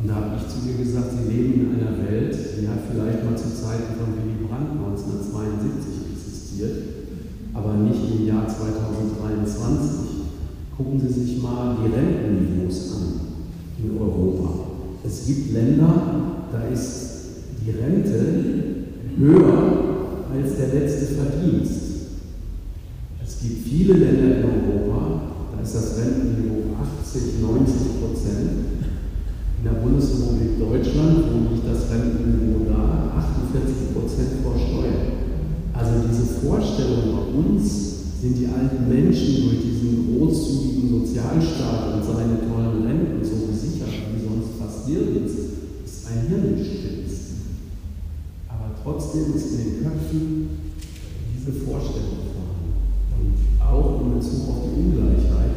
Und da habe ich zu ihr gesagt, Sie leben in einer Welt, die hat vielleicht mal zu Zeiten von Willy Brandt 1972 existiert, aber nicht im Jahr 2023. Gucken Sie sich mal die Rentenniveaus an in Europa. Es gibt Länder, da ist die Rente höher als der letzte Verdienst. Es gibt viele Länder in Europa, da ist das Rentenniveau 80, 90 Prozent. In der Bundesrepublik Deutschland, wo liegt das Rentenniveau da? 48 Prozent vor Steuern. Also diese Vorstellung bei uns sind die alten Menschen durch diesen großzügigen Sozialstaat und seine tollen Renten so gesichert, wie sonst fast nirgends, ist ein Hirngespinst. Aber trotzdem ist in den Köpfen diese Vorstellung auch in Bezug auf die Ungleichheit,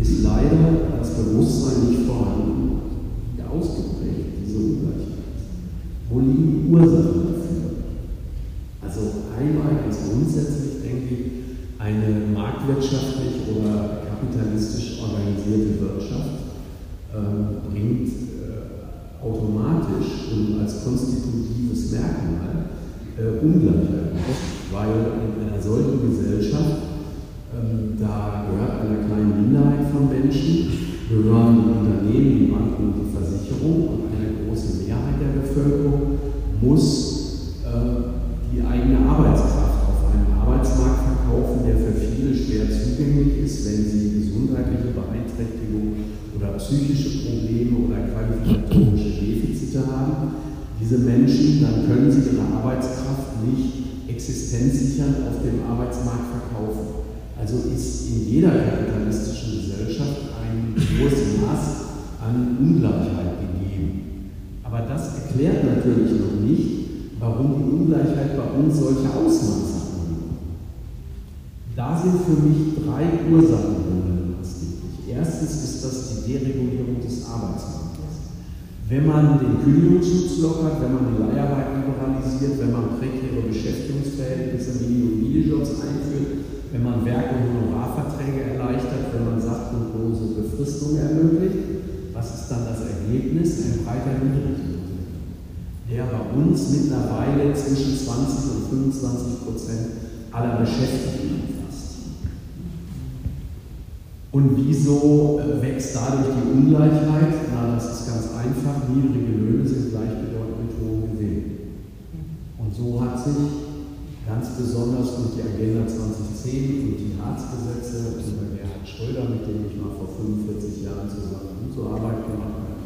ist leider das Bewusstsein nicht vorhanden, wie ausgeprägt diese Ungleichheit. Wo liegen die Ursachen dafür? Also einmal ganz grundsätzlich denke ich, eine marktwirtschaftlich oder kapitalistisch organisierte Wirtschaft äh, bringt äh, automatisch und als konstitutives ihre Arbeitskraft nicht existenzsichernd auf dem Arbeitsmarkt verkaufen. Also ist in jeder kapitalistischen Gesellschaft ein großes Maß an Ungleichheit gegeben. Aber das erklärt natürlich noch nicht, warum die Ungleichheit bei uns solche Ausmaße annimmt. Da sind für mich drei Ursachen maßgeblich. Erstens ist das die Deregulierung des Arbeitsmarktes. Wenn man den Kündigungsschutz lockert, wenn man die Leiharbeit liberalisiert, wenn man prekäre Beschäftigungsverhältnisse, Mini- und Minijobs einführt, wenn man Werk- und Honorarverträge erleichtert, wenn man sachtlose Befristung ermöglicht, was ist dann das Ergebnis? Ein breiter Niedriglohn, der bei uns mittlerweile zwischen 20 und 25 Prozent aller Beschäftigten umfasst. Und wieso wächst dadurch die Ungleichheit? Na, das ist ganz einfach. Niedrige Löhne sind Gewinnen. Und so hat sich ganz besonders durch die Agenda 2010 und die Ratsgesetze unter Gerhard Schröder, mit dem ich mal vor 45 Jahren zusammen Arbeit gemacht habe,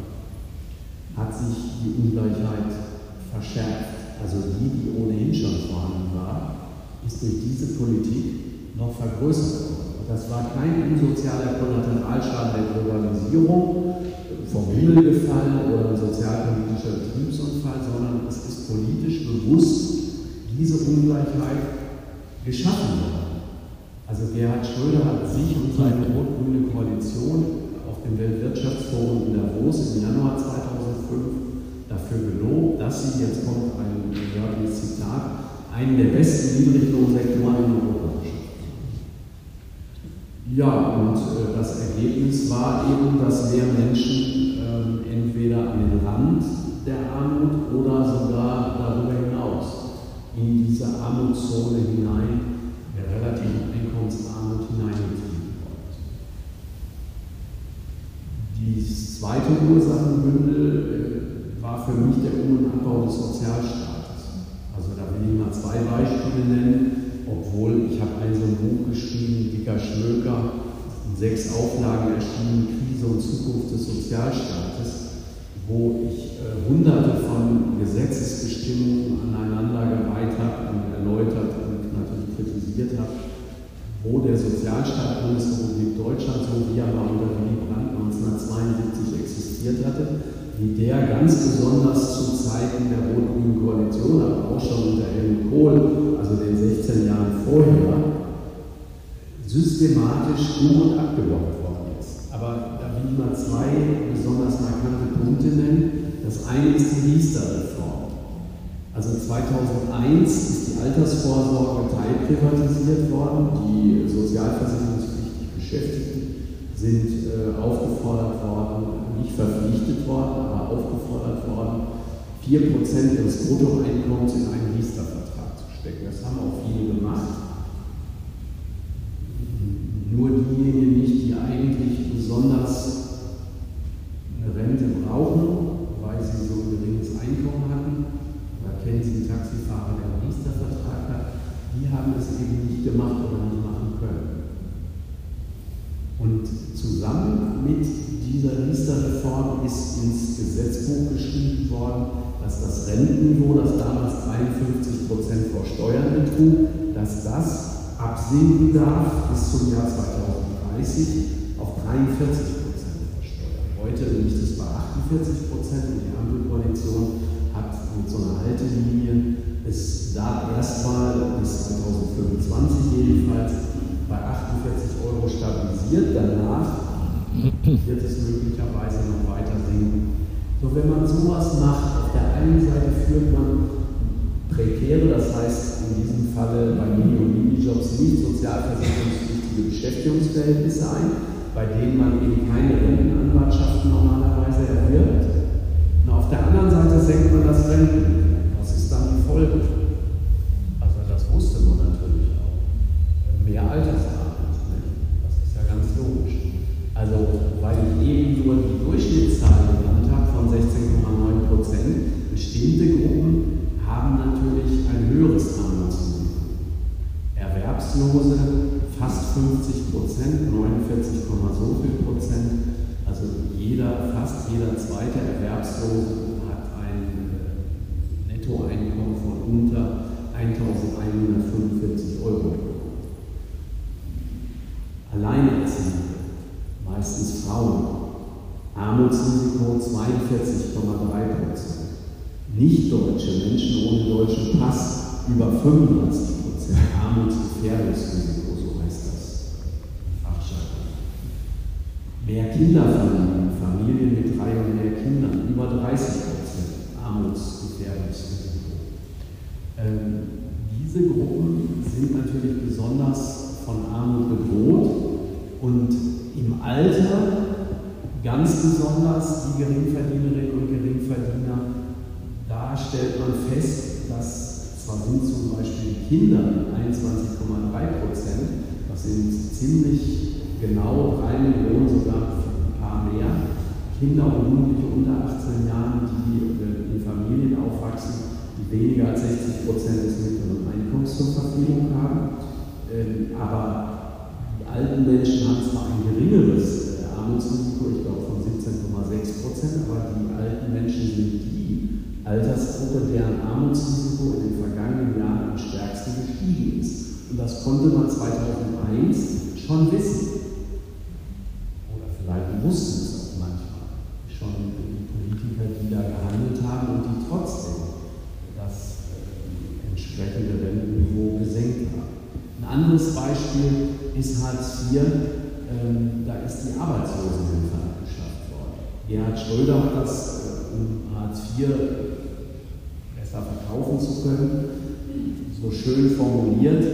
hat sich die Ungleichheit verschärft. Also die, die ohnehin schon vorhanden war, ist durch diese Politik noch vergrößert worden. Das war kein unsozialer Kollateralschaden der Globalisierung, vom Himmel gefallen oder ein sozialpolitischer Betriebsunfall, sondern es politisch bewusst diese Ungleichheit geschaffen worden. Also Gerhard Schröder hat sich und seine rot-grüne Koalition auf dem Weltwirtschaftsforum in Davos im Januar 2005 dafür gelobt, dass sie, jetzt kommt ein wörtliches Zitat, einen der besten Niedriglohnsektoren in Europa ja, und äh, das Ergebnis war eben, dass mehr Menschen äh, entweder an den Rand der Armut oder sogar darüber hinaus in diese Armutszone hinein, der relativen Einkommensarmut hineingetrieben worden Die zweite Ursachenbündel äh, war für mich der Um- und Abbau des Sozialstaates. Also da will ich mal zwei Beispiele nennen, obwohl ich habe ein so ein Buch geschrieben, Dicker Schmöker, in sechs Auflagen erschienen, Krise und Zukunft des Sozialstaates wo ich äh, hunderte von Gesetzesbestimmungen aneinandergereiht habe und erläutert und natürlich kritisiert habe, wo der Sozialstaat Bundesrepublik Deutschland, so wie er mal unter Willy Brandt 1972 existiert hatte, wie der ganz besonders zu Zeiten der rot-grünen Koalition, aber auch schon unter Helmut Kohl, also den 16 Jahren vorher, systematisch um- und abgebaut worden ist. Aber da will ich mal zwei besonders markante Punkte nennen. Das eine ist die Riester-Reform. Also 2001 ist die Altersvorsorge teilprivatisiert worden. Die sozialversicherungspflichtig Beschäftigten sind äh, aufgefordert worden, nicht verpflichtet worden, aber aufgefordert worden, 4% ihres Bruttoeinkommens in einen Riester-Vertrag zu stecken. Das haben auch viele gemacht. Nur diejenigen nicht, eigentlich besonders Rente brauchen, weil sie so ein geringes Einkommen hatten, oder kennen Sie einen Taxifahrer, der einen Riester-Vertrag hat, die haben es eben nicht gemacht oder nicht machen können. Und zusammen mit dieser Riester-Reform ist ins Gesetzbuch geschrieben worden, dass das Rentenniveau, das damals 53 Prozent vor Steuern betrug, dass das absinken darf bis zum Jahr 2030 auf 43% Heute liegt es bei 48 Prozent und die Ampelkoalition hat mit so einer Haltelinie es da erstmal bis 2025 jedenfalls bei 48 Euro stabilisiert. Danach wird es möglicherweise noch weiter sinken. So, wenn man sowas macht, auf der einen Seite führt man prekäre, das heißt in diesem Falle bei Mini- und Minijobs nicht sozialversicherungspflichtige Beschäftigungsverhältnisse ein bei denen man eben keine Rentenanwartschaften normalerweise erwirbt. Und auf der anderen Seite senkt man das Renten. Was ist dann die Folge? Also das wusste man natürlich auch. Mehr Altersarmut. Das ist ja ganz logisch. Also weil ich eben nur die Durchschnittszahl genannt habe von 16,9 Prozent, bestimmte Gruppen haben natürlich ein höheres Armutsrisiko. Erwerbslose, fast 50 Prozent, 49, so viel Prozent. Also jeder, fast jeder zweite Erwerbslose hat ein äh, Nettoeinkommen von unter 1145 Euro. Alleinerziehende, meistens Frauen, Armutsrisiko 42,3 Prozent. Nicht-deutsche Menschen ohne deutschen Pass über 35 Prozent. Armutsgefährdungsrisiko, so heißt das. Fachjargon. Mehr Kinderfamilien, Familien mit drei und mehr Kindern, über 30 Prozent. Armutsgefährdungsrisiko. Ähm, diese Gruppen sind natürlich besonders von Armut bedroht und im Alter Ganz besonders die Geringverdienerinnen und Geringverdiener, da stellt man fest, dass zwar sind zum Beispiel Kinder 21,3 Prozent, das sind ziemlich genau 3 Millionen, sogar ein paar mehr, Kinder und Jugendliche unter 18 Jahren, die in Familien aufwachsen, die weniger als 60 Prozent des mittleren Einkommens zur Verfügung haben. Ähm, aber die alten Menschen haben zwar ein geringeres Armutsrisiko, ich glaube von 17,6 Prozent, aber die alten Menschen sind die Altersgruppe, deren Armutsrisiko in den vergangenen Jahren am stärksten gestiegen ist. Und das konnte man 2001 schon wissen. Oder vielleicht wussten es auch manchmal. Schon die Politiker, die da gehandelt haben und die trotzdem das äh, entsprechende Rentenniveau gesenkt haben. Ein anderes Beispiel ist Hartz IV ähm, da ist die Arbeitslosenhilfe abgeschafft worden. Gerhard Schröder hat das, äh, um Hartz IV besser verkaufen zu können, so schön formuliert,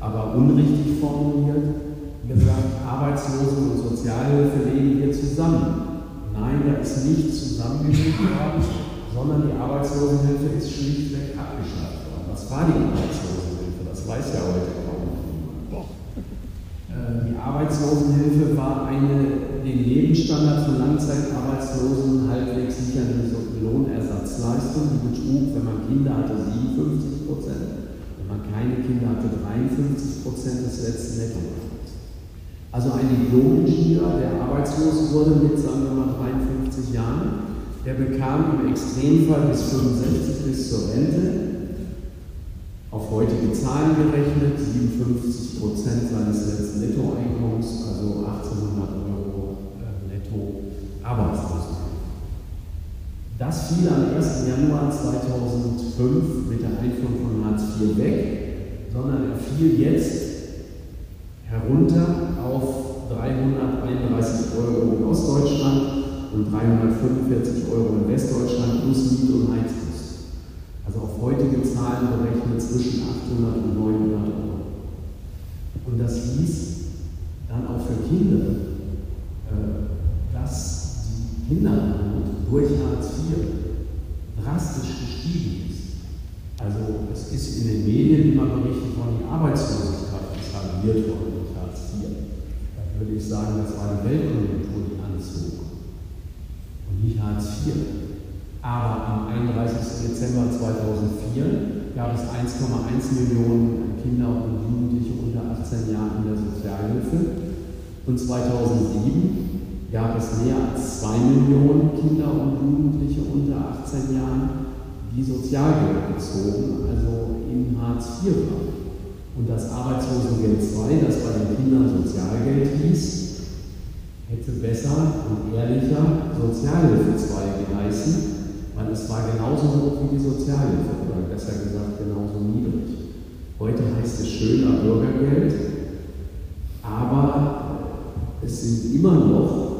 aber unrichtig formuliert, gesagt, Arbeitslosen und Sozialhilfe legen wir zusammen. Nein, da ist nicht zusammengelegt worden, sondern die Arbeitslosenhilfe ist schlichtweg abgeschafft worden. Was war die Arbeitslosenhilfe? Das weiß ja heute die Arbeitslosenhilfe war eine den Lebensstandard von Langzeitarbeitslosen halbwegs sichernde Lohnersatzleistung. Die betrug, wenn man Kinder hatte, 57 Prozent, wenn man keine Kinder hatte, 53 Prozent des letzten Nettoeinkommens. Also ein Diplom-Ingenieur, der arbeitslos wurde mit, sagen wir mal, 53 Jahren, der bekam im Extremfall bis 65 bis zur Rente auf heutige Zahlen gerechnet, 57 Prozent seines letzten Nettoeinkommens, also 1800 Euro äh, netto Arbeitslosigkeit. Das fiel am 1. Januar 2005 mit der Einführung von Hartz IV weg, sondern er fiel jetzt herunter auf 331 Euro in Ostdeutschland und 345 Euro in Westdeutschland plus Miet- und Heizkosten also auf heutige Zahlen berechnet zwischen 800 und 900 Euro. Und das hieß dann auch für Kinder, äh, dass die Kinderarmut durch Hartz IV drastisch gestiegen ist. Also es ist in den Medien immer berichtet worden, die Arbeitslosigkeit ist halbiert worden durch Hartz IV. Da würde ich sagen, das war die Weltkonjunktur, die anzog und nicht Hartz IV. Aber am 31. Dezember 2004 gab es 1,1 Millionen Kinder und Jugendliche unter 18 Jahren in der Sozialhilfe. Und 2007 gab es mehr als 2 Millionen Kinder und Jugendliche unter 18 Jahren, die Sozialgeld bezogen, also in Hartz IV waren. Und das Arbeitslosengeld II, das bei den Kindern Sozialgeld hieß, hätte besser und ehrlicher Sozialhilfe II geheißen, weil es war genauso hoch wie die Sozialhilfe oder besser gesagt genauso niedrig. Heute heißt es schöner Bürgergeld, aber es sind immer noch,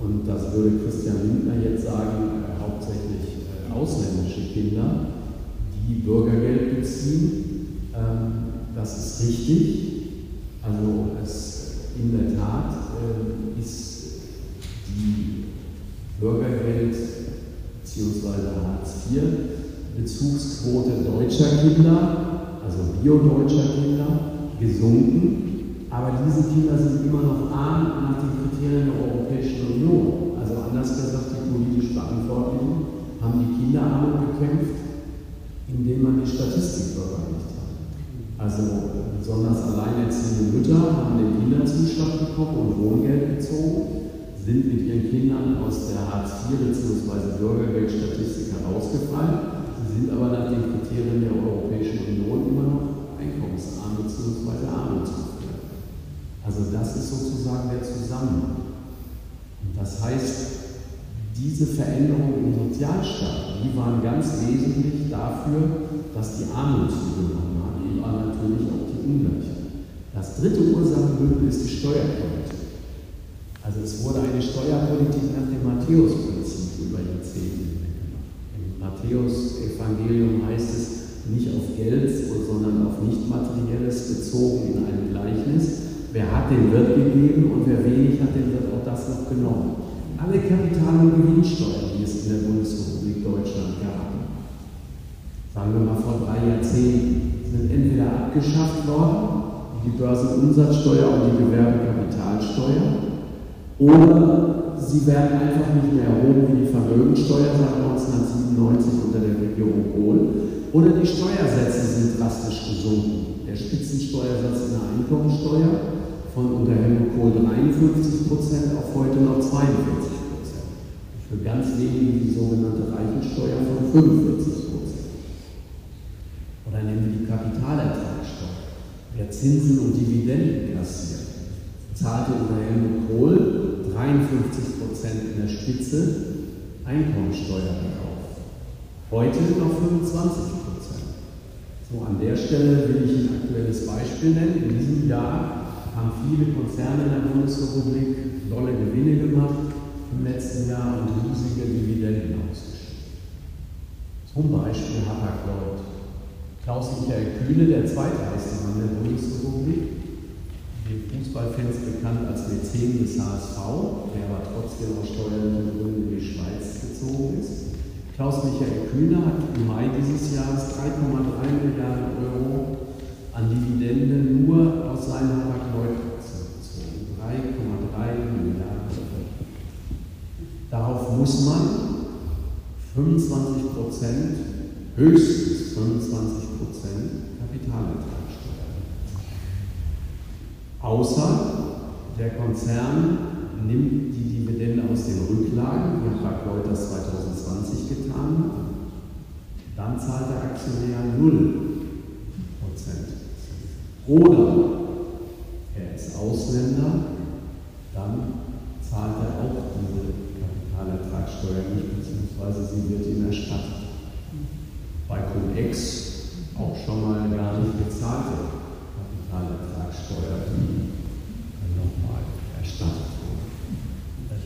und das würde Christian Lindner jetzt sagen, äh, hauptsächlich äh, ausländische Kinder, die Bürgergeld beziehen. Ähm, das ist richtig. Also es in der Tat äh, ist die Bürgergeld bzw. Hartz IV, Bezugsquote deutscher Kinder, also biodeutscher Kinder, gesunken, aber diese Kinder sind immer noch arm nach den Kriterien der Europäischen Union. Also anders gesagt, die politisch Verantwortlichen haben die Kinderarmut bekämpft, indem man die Statistik bereinigt hat. Also besonders alleinerziehende Mütter haben den Kinderzuschlag bekommen und Wohngeld bezogen, sind mit ihren Kindern aus der Hartz IV bzw. Bürgergeldstatistik herausgefallen. Sie sind aber nach den Kriterien der Europäischen Union immer noch einkommensarm bzw. armutsgefährdet. Also das ist sozusagen der Zusammenhang. Und das heißt, diese Veränderungen im Sozialstaat, die waren ganz wesentlich dafür, dass die Armut zugenommen hat, war natürlich auch die Ungleichheit. Das dritte Ursachenbündel ist die Steuerpolitik. Also es wurde eine Steuerpolitik nach dem Matthäus-Prinzip über Jahrzehnte gemacht. Im Matthäus-Evangelium heißt es, nicht auf Geld, sondern auf Nichtmaterielles bezogen in einem Gleichnis. Wer hat, den wird gegeben und wer wenig hat, den wird auch das noch genommen. Alle Kapital- und Gewinnsteuern, die es in der Bundesrepublik Deutschland gab, sagen wir mal vor drei Jahrzehnten, sind entweder abgeschafft worden, die Börsenumsatzsteuer und die Gewerbekapitalsteuer, oder sie werden einfach nicht mehr erhoben wie die Vermögensteuer seit 1997 unter der Regierung Kohl, oder die Steuersätze sind drastisch gesunken. Der Spitzensteuersatz in der Einkommensteuer von unter Helmut Kohl 53 Prozent auf heute noch 42 Prozent. Für ganz wenige die sogenannte Reichensteuer von 45 Prozent. Oder nehmen wir die Kapitalertragssteuer. Wer Zinsen und Dividenden kassiert, zahlte unter Helmut Kohl 53 Prozent in der Spitze Einkommensteuer darauf. Heute noch 25 Prozent. So, an der Stelle will ich ein aktuelles Beispiel nennen. In diesem Jahr haben viele Konzerne in der Bundesrepublik dolle Gewinne gemacht im letzten Jahr und riesige Dividenden ausgeschüttet. Zum Beispiel Hapag-Lloyd. Klaus-Michael Kühne, der zweitreichste Mann der Bundesrepublik, den Fußballfans bekannt als Mäzen des HSV, der aber trotzdem aus steuerlichen Gründen in die Schweiz gezogen ist. Klaus-Michael Kühne hat im Mai dieses Jahres 3,3 Milliarden Euro an Dividenden nur aus seinen Hapag-Lloyd-Aktien bezogen. 3,3 Milliarden Euro. Darauf muss man 25 Prozent, höchstens 25 Prozent Kapitalertragssteuer. Außer der Konzern nimmt die Dividende aus den Rücklagen, wie das 2020 getan hat, dann zahlt der Aktionär 0 oder er ist Ausländer, dann zahlt er auch diese Kapitalertragssteuer nicht, beziehungsweise sie wird ihm erstattet. Bei Cum-Ex auch schon mal gar nicht bezahlte Kapitalertragssteuer, die nochmal erstattet wurde.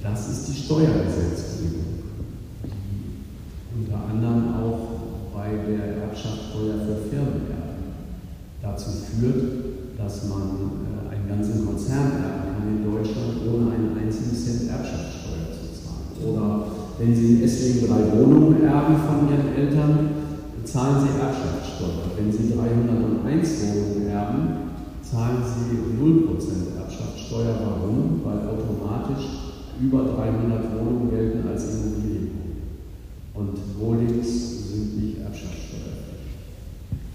Das ist die Steuergesetzgebung, die unter anderem auch bei der Erbschaftssteuer für Firmen dazu führt, dass man äh, einen ganzen Konzern erben kann in Deutschland, ohne einen einzigen Cent Erbschaftssteuer zu zahlen. Oder wenn Sie in Esslingen drei Wohnungen erben von Ihren Eltern, zahlen Sie Erbschaftssteuer. Wenn Sie 301 Wohnungen erben, zahlen Sie 0% Erbschaftssteuer. Warum? Weil automatisch über 300 Wohnungen gelten als Immobilien. Und Holdings sind nicht Erbschaftssteuerpflichtig.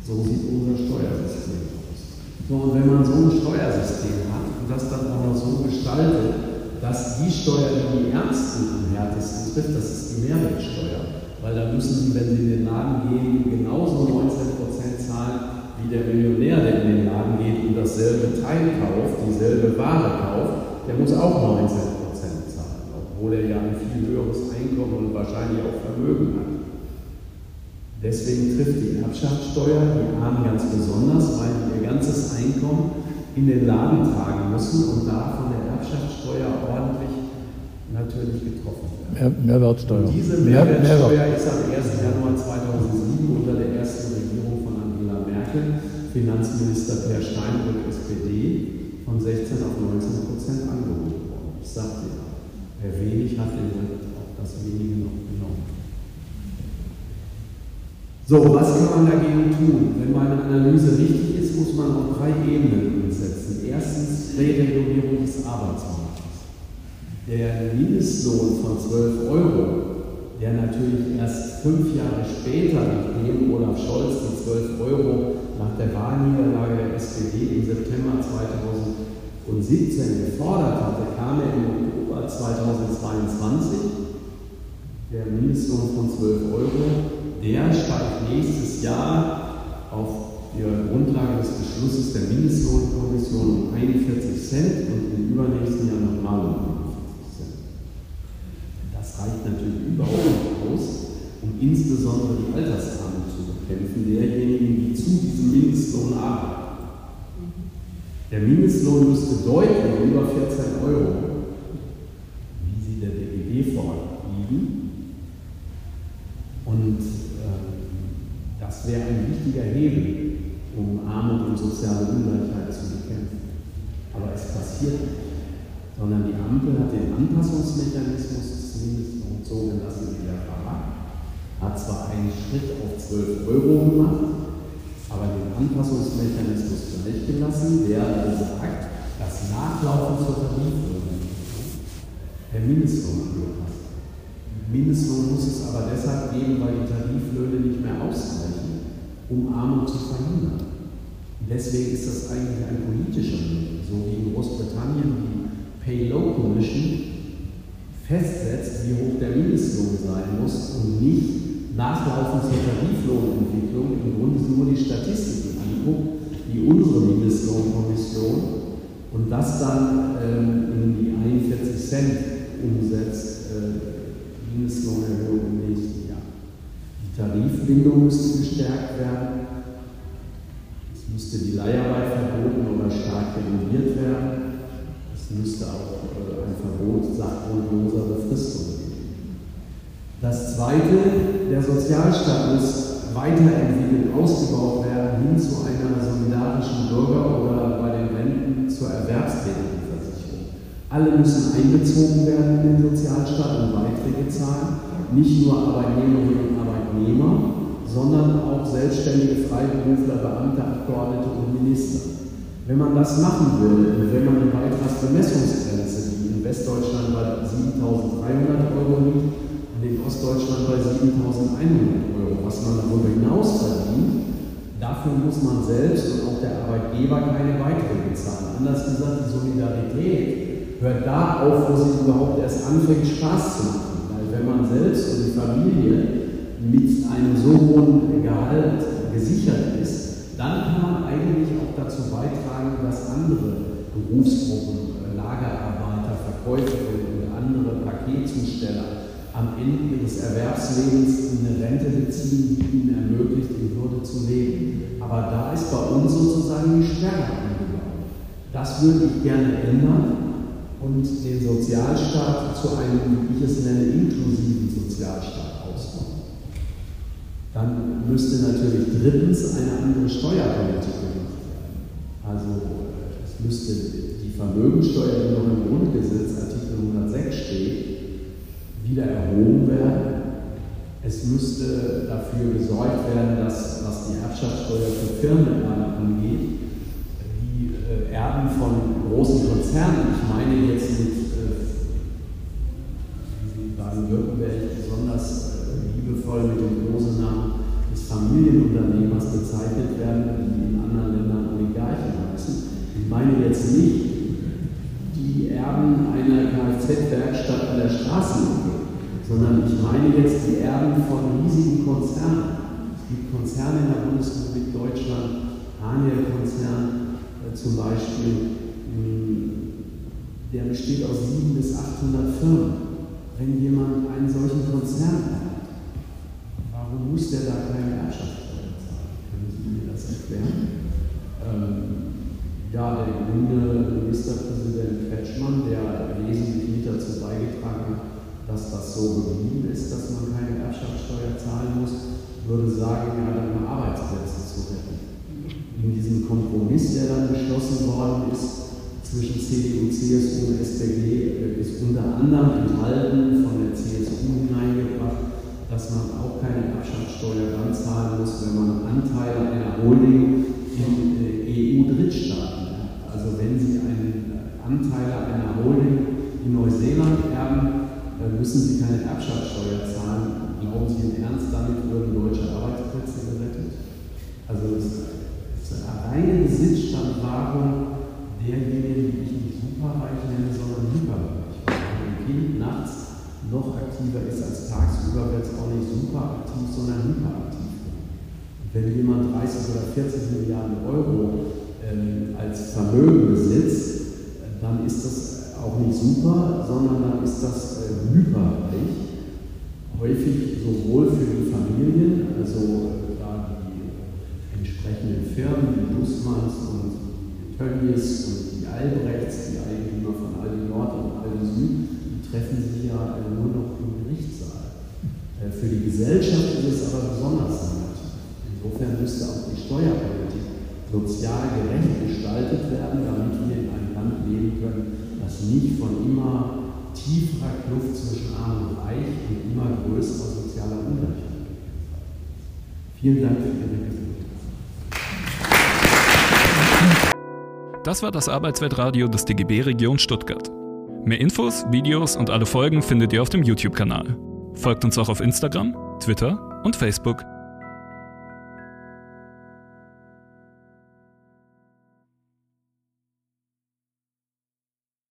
So sieht unser Steuersystem aus. So, und wenn man so ein Steuersystem hat und das dann auch noch so gestaltet, dass die Steuer, die die Ärmsten am härtesten trifft, das ist die Mehrwertsteuer. Weil da müssen Sie, wenn Sie in den Laden gehen, genauso 19% zahlen wie der Millionär, der in den Laden geht und dasselbe Teil kauft, dieselbe Ware kauft, der muss auch 19% zahlen, obwohl er ja ein viel höheres Einkommen und wahrscheinlich auch Vermögen hat. Deswegen trifft die Erbschaftssteuer die Armen ganz besonders, weil sie ihr ganzes Einkommen in den Laden tragen müssen und da von der Erbschaftssteuer ordentlich natürlich getroffen werden. Mehr, Mehrwertsteuer. Und diese Mehrwertsteuer Mehrwert. ist am 1. Januar 2007 unter der ersten Regierung von Angela Merkel, Finanzminister Per Steinbrück, SPD, von 16 auf 19 Prozent angehoben worden. Ich sagte ja, wer wenig hat, den wird auch das wenige noch genommen. So, was kann man dagegen tun? Wenn meine Analyse richtig ist, muss man auf drei Ebenen setzen. Erstens Reregulierung des Arbeitsmarktes. Der Mindestlohn von 12 Euro der natürlich erst fünf Jahre später, nachdem Olaf Scholz die 12 Euro nach der Wahlniederlage der SPD im September 2017 gefordert hatte, kam er im Oktober 2022. Der Mindestlohn von 12 Euro, der steigt nächstes Jahr auf der Grundlage des Beschlusses der Mindestlohnkommission um 41 Cent und im übernächsten Jahr nochmal um 50 Cent. Das reicht natürlich überhaupt nicht aus, um insbesondere die Altersarmut zu bekämpfen, derjenigen, die zu diesem Mindestlohn arbeiten. Der Mindestlohn müsste deutlich über 14 Euro, wie sie der DGB fordert, liegen. Und äh, das wäre ein wichtiger Hebel um Armut und soziale Ungleichheit zu bekämpfen. Aber es passiert nicht, sondern die Ampel hat den Anpassungsmechanismus des Mindestlohns so gelassen, wie er war. Hat zwar einen Schritt auf 12 Euro gemacht, aber den Anpassungsmechanismus gleichgelassen, der besagt, dass Nachlaufen zur Tariflöhne der Mindestlohn angepasst Mindestlohn muss es aber deshalb geben, weil die Tariflöhne nicht mehr ausreichen um Armut zu verhindern. Und deswegen ist das eigentlich ein politischer Mittel, so wie in Großbritannien die Pay Low Commission festsetzt, wie hoch der Mindestlohn sein muss und nicht nachlaufend zur Tariflohnentwicklung im Grunde nur die Statistiken anguckt, wie unsere Mindestlohnkommission und das dann ähm, in die 41 Cent umsetzt, äh, Mindestlohnerhöhung nächsten Tarifbindung müsste gestärkt werden. Es müsste die Leiharbeit verboten oder stark reguliert werden. Es müsste auch äh, ein Verbot sachgrundloser Befristung geben. Das Zweite, der Sozialstaat muss weiterentwickelt, ausgebaut werden hin zu einer solidarischen Bürger- oder bei den Renten zur Erwerbstätigenversicherung. Alle müssen einbezogen werden in den Sozialstaat und Beiträge zahlen, nicht nur Arbeitnehmerinnen und Arbeitnehmer sondern auch selbstständige Freiberufler, Beamte, Abgeordnete und Minister. Wenn man das machen und wenn man die Beitragsbemessungsgrenze, die in Westdeutschland bei 7.300 Euro liegt und in Ostdeutschland bei 7.100 Euro, was man darüber hinaus verdient, dafür muss man selbst und auch der Arbeitgeber keine Beiträge zahlen. Anders gesagt, die Solidarität hört da auf, wo sie überhaupt erst anfängt, Spaß zu machen. Weil wenn man selbst und die Familie mit einem so hohen Gehalt gesichert ist, dann kann man eigentlich auch dazu beitragen, dass andere Berufsgruppen, äh, Lagerarbeiter, Verkäuferinnen und andere Paketzusteller am Ende ihres Erwerbslebens eine Rente beziehen, die ihnen ermöglicht, in Würde zu leben. Aber da ist bei uns sozusagen die Sperre eingebaut. Das würde ich gerne ändern und den Sozialstaat zu einem, wie ich es nenne, inklusiven Sozialstaat dann müsste natürlich drittens eine andere Steuerpolitik gemacht werden. Also es müsste die Vermögensteuer, die noch im Grundgesetz Artikel 106 steht, wieder erhoben werden. Es müsste dafür gesorgt werden, dass, was die Erbschaftssteuer für Firmenerben angeht, die äh, Erben von großen Konzernen, ich meine jetzt mit äh, Baden-Württemberg besonders liebevoll mit dem Kosenamen des Familienunternehmers bezeichnet werden, die in anderen Ländern Oligarchen heißen. Ich meine jetzt nicht die Erben einer Kfz-Werkstatt an der Straßenecke, sondern ich meine jetzt die Erben von riesigen Konzernen. Es gibt Konzerne in der Bundesrepublik Deutschland, Haniel-Konzern äh, zum Beispiel, der besteht aus 700 bis 800 Firmen. Wenn jemand einen solchen Konzern hat, Warum muss der da keine Erbschaftssteuer zahlen? Können Sie erklären? Ähm, ja, der grüne Ministerpräsident Kretschmann, der wesentlich mit dazu beigetragen hat, dass das so geblieben ist, dass man keine Erbschaftssteuer zahlen muss, würde sagen, ja, dann Arbeitsplätze zu retten. In diesem Kompromiss, der dann beschlossen worden ist, zwischen CDU, CSU und SPD, ist unter anderem enthalten von der CSU hineingebracht, dass man auch keine Erbschaftssteuer dann zahlen muss, wenn man Anteile einer Holding in äh, EU-Drittstaaten hat. Also wenn Sie einen Anteil einer Holding in Neuseeland erben, müssen Sie keine Erbschaftssteuer zahlen. Glauben Sie im Ernst, damit würden deutsche Arbeitsplätze gerettet? Also es ist eine reine Besitzstandwahrung derjenigen, die ich nicht superreich nenne, sondern hyperreich. Nachts noch aktiver ist als tagsüber, wird es auch nicht superaktiv, sondern hyperaktiv. Und wenn jemand 30 oder 40 Milliarden Euro ähm, als Vermögen besitzt, dann ist das auch nicht super, sondern dann ist das äh, hyperreich. Häufig sowohl für die Familien, also äh, da die äh, entsprechenden Firmen, die Dussmanns und die Tönnies und die Albrechts, die Eigentümer von Aldi Nord und Aldi Süd, treffen sich ja nur noch im Gerichtssaal. Äh, für die Gesellschaft ist es aber besonders negativ. Insofern müsste auch die Steuerpolitik sozial gerecht gestaltet werden, damit wir in einem Land leben können, das nicht von immer tieferer Kluft zwischen Arm und Reich und immer größerer sozialer Ungleichheit Vielen Dank für Ihre Geduld. Das war das Arbeitsweltradio des DGB Region Stuttgart. Mehr Infos, Videos und alle Folgen findet ihr auf dem YouTube-Kanal. Folgt uns auch auf Instagram, Twitter und Facebook.